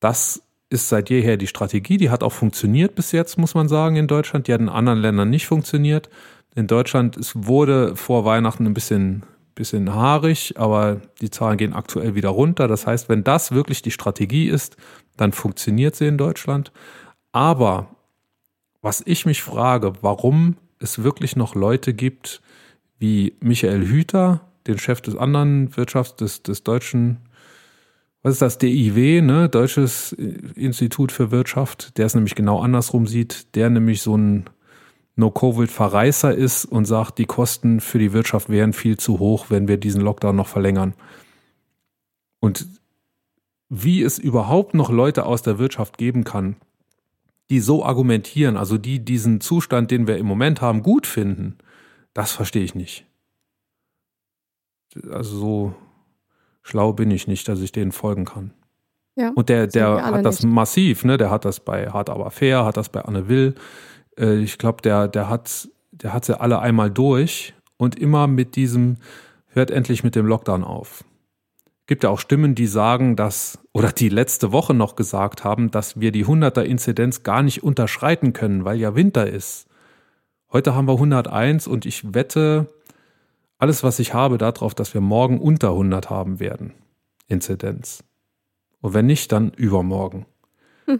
Das ist seit jeher die Strategie, die hat auch funktioniert bis jetzt, muss man sagen, in Deutschland. Die hat in anderen Ländern nicht funktioniert. In Deutschland es wurde vor Weihnachten ein bisschen, bisschen haarig, aber die Zahlen gehen aktuell wieder runter. Das heißt, wenn das wirklich die Strategie ist, dann funktioniert sie in Deutschland. Aber was ich mich frage, warum es wirklich noch Leute gibt, wie Michael Hüter, den Chef des anderen Wirtschafts, des, des deutschen, was ist das, DIW, ne, Deutsches Institut für Wirtschaft, der es nämlich genau andersrum sieht, der nämlich so ein No-Covid-Verreißer ist und sagt, die Kosten für die Wirtschaft wären viel zu hoch, wenn wir diesen Lockdown noch verlängern. Und wie es überhaupt noch Leute aus der Wirtschaft geben kann, die so argumentieren, also die diesen Zustand, den wir im Moment haben, gut finden, das verstehe ich nicht. Also so schlau bin ich nicht, dass ich denen folgen kann. Ja, und der, der hat das nicht. massiv, ne? Der hat das bei Hart aber fair, hat das bei Anne Will. Äh, ich glaube, der, der hat, der hat sie alle einmal durch und immer mit diesem, hört endlich mit dem Lockdown auf. Gibt ja auch Stimmen, die sagen, dass, oder die letzte Woche noch gesagt haben, dass wir die 100er-Inzidenz gar nicht unterschreiten können, weil ja Winter ist. Heute haben wir 101 und ich wette alles, was ich habe, darauf, dass wir morgen unter 100 haben werden. Inzidenz. Und wenn nicht, dann übermorgen.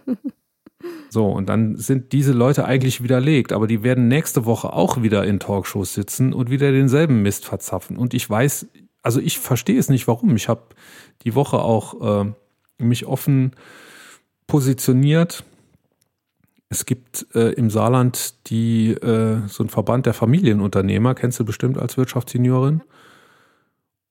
So, und dann sind diese Leute eigentlich widerlegt, aber die werden nächste Woche auch wieder in Talkshows sitzen und wieder denselben Mist verzapfen. Und ich weiß, also ich verstehe es nicht, warum. Ich habe die Woche auch äh, mich offen positioniert. Es gibt äh, im Saarland die äh, so ein Verband der Familienunternehmer, kennst du bestimmt als Wirtschaftsseniorin.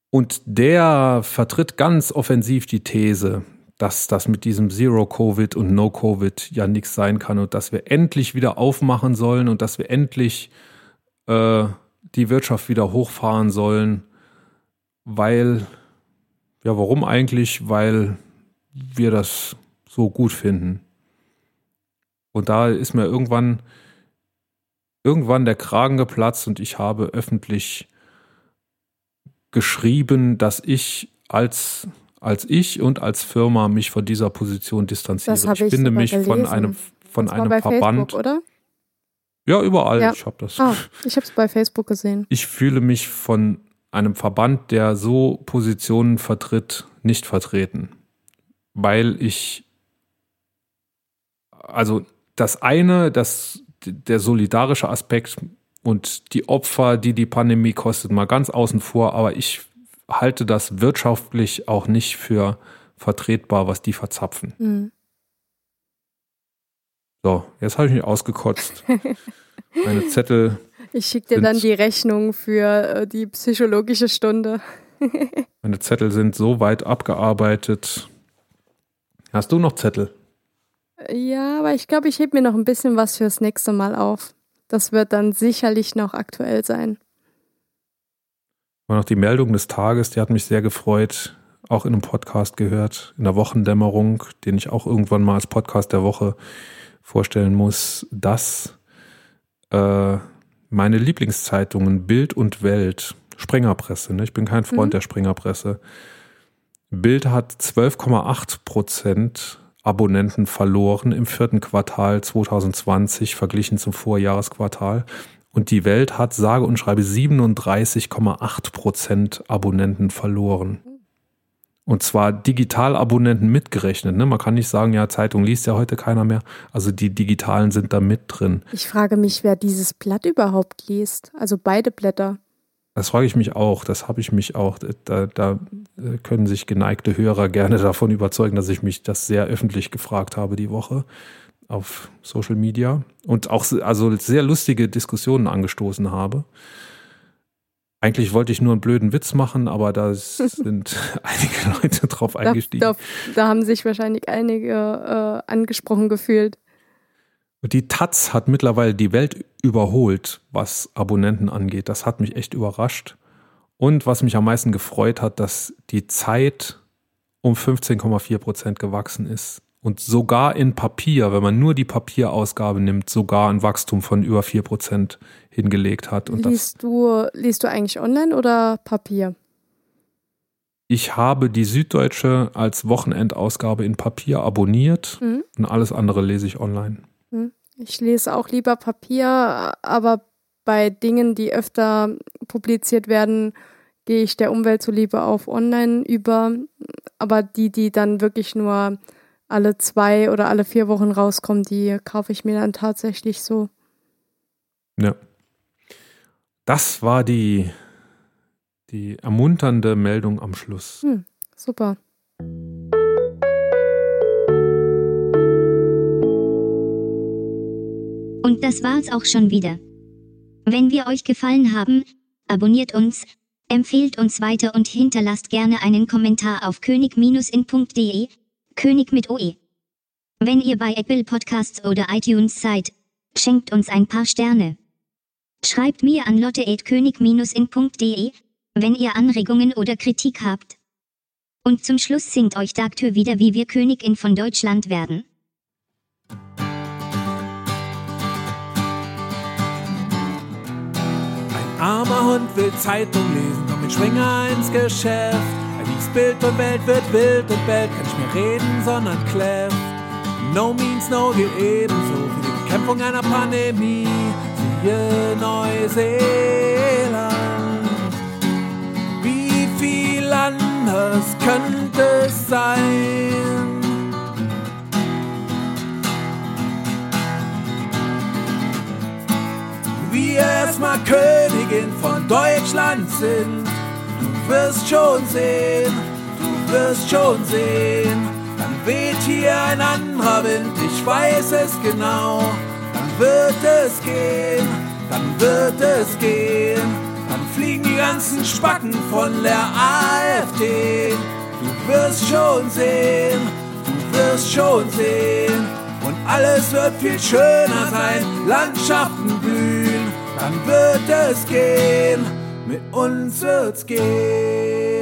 Und der vertritt ganz offensiv die These, dass das mit diesem Zero-Covid und No-Covid ja nichts sein kann und dass wir endlich wieder aufmachen sollen und dass wir endlich äh, die Wirtschaft wieder hochfahren sollen, weil, ja, warum eigentlich? Weil wir das so gut finden. Und da ist mir irgendwann, irgendwann der Kragen geplatzt und ich habe öffentlich geschrieben, dass ich als als ich und als Firma mich von dieser Position distanziere. Das ich, ich finde mich gelesen. von einem von das einem bei Verband, Facebook, oder? ja überall. Ja. Ich habe das. Ah, ich habe es bei Facebook gesehen. Ich fühle mich von einem Verband, der so Positionen vertritt, nicht vertreten, weil ich also das eine, das der solidarische Aspekt und die Opfer, die die Pandemie kostet, mal ganz außen vor, aber ich halte das wirtschaftlich auch nicht für vertretbar, was die verzapfen. Hm. So, jetzt habe ich mich ausgekotzt. Meine Zettel, Ich schicke dir dann die Rechnung für äh, die psychologische Stunde. meine Zettel sind so weit abgearbeitet. Hast du noch Zettel? Ja, aber ich glaube, ich hebe mir noch ein bisschen was fürs nächste Mal auf. Das wird dann sicherlich noch aktuell sein. War noch die Meldung des Tages, die hat mich sehr gefreut. Auch in einem Podcast gehört, in der Wochendämmerung, den ich auch irgendwann mal als Podcast der Woche vorstellen muss, dass äh, meine Lieblingszeitungen Bild und Welt, Springerpresse, ne? ich bin kein Freund Mhm. der Springerpresse, Bild hat 12,8 Prozent Abonnenten verloren im vierten Quartal 2020 verglichen zum Vorjahresquartal. Und die Welt hat sage und schreibe 37,8 Prozent Abonnenten verloren. Und zwar Digitalabonnenten mitgerechnet. Ne? Man kann nicht sagen, ja, Zeitung liest ja heute keiner mehr. Also die Digitalen sind da mit drin. Ich frage mich, wer dieses Blatt überhaupt liest. Also beide Blätter. Das frage ich mich auch. Das habe ich mich auch. Da, da äh, können sich geneigte Hörer gerne davon überzeugen, dass ich mich das sehr öffentlich gefragt habe die Woche auf Social Media und auch also sehr lustige Diskussionen angestoßen habe. Eigentlich wollte ich nur einen blöden Witz machen, aber da sind einige Leute drauf Da, eingestiegen. da, da haben sich wahrscheinlich einige äh, angesprochen gefühlt. Die Taz hat mittlerweile die Welt überholt, was Abonnenten angeht. Das hat mich echt überrascht. Und was mich am meisten gefreut hat, dass die Zeit um 15,4 Prozent gewachsen ist. Und sogar in Papier, wenn man nur die Papierausgabe nimmt, sogar ein Wachstum von über 4 Prozent hingelegt hat. Und das, Liest du, liest du eigentlich online oder Papier? ich habe die Süddeutsche als Wochenendausgabe in Papier abonniert Mhm. und alles andere lese ich online. Ich lese auch lieber Papier, aber bei Dingen, die öfter publiziert werden, gehe ich der Umwelt zuliebe auf online über. Aber die, die dann wirklich nur alle zwei oder alle vier Wochen rauskommen, die kaufe ich mir dann tatsächlich so. Ja. Das war die, die ermunternde Meldung am Schluss. Super. Und das war's auch schon wieder. Wenn wir euch gefallen haben, abonniert uns, empfehlt uns weiter und hinterlasst gerne einen Kommentar auf könig-in.de, König mit OE. Wenn ihr bei Apple Podcasts oder iTunes seid, schenkt uns ein paar Sterne. Schreibt mir an lotte.könig-in.de, wenn ihr Anregungen oder Kritik habt. Und zum Schluss singt euch Dagtür wieder, wie wir Königin von Deutschland werden. Armer Hund will Zeitung lesen, kommt mit Schwinger ins Geschäft. Er liest Bild und Welt, wird wild und bellt, kann nicht mehr reden, sondern kläfft. No means no gilt ebenso für die Bekämpfung einer Pandemie. Siehe Neuseeland. Wie viel anders könnte es sein? Erstmal Königin von Deutschland sind. Du wirst schon sehen, du wirst schon sehen. Dann weht hier ein anderer Wind, ich weiß es genau. Dann wird es gehen, dann wird es gehen. Dann fliegen die ganzen Spacken von der AfD. Du wirst schon sehen, du wirst schon sehen. Und alles wird viel schöner sein, Landschaften blühen. Dann wird es gehen, mit uns wird's gehen.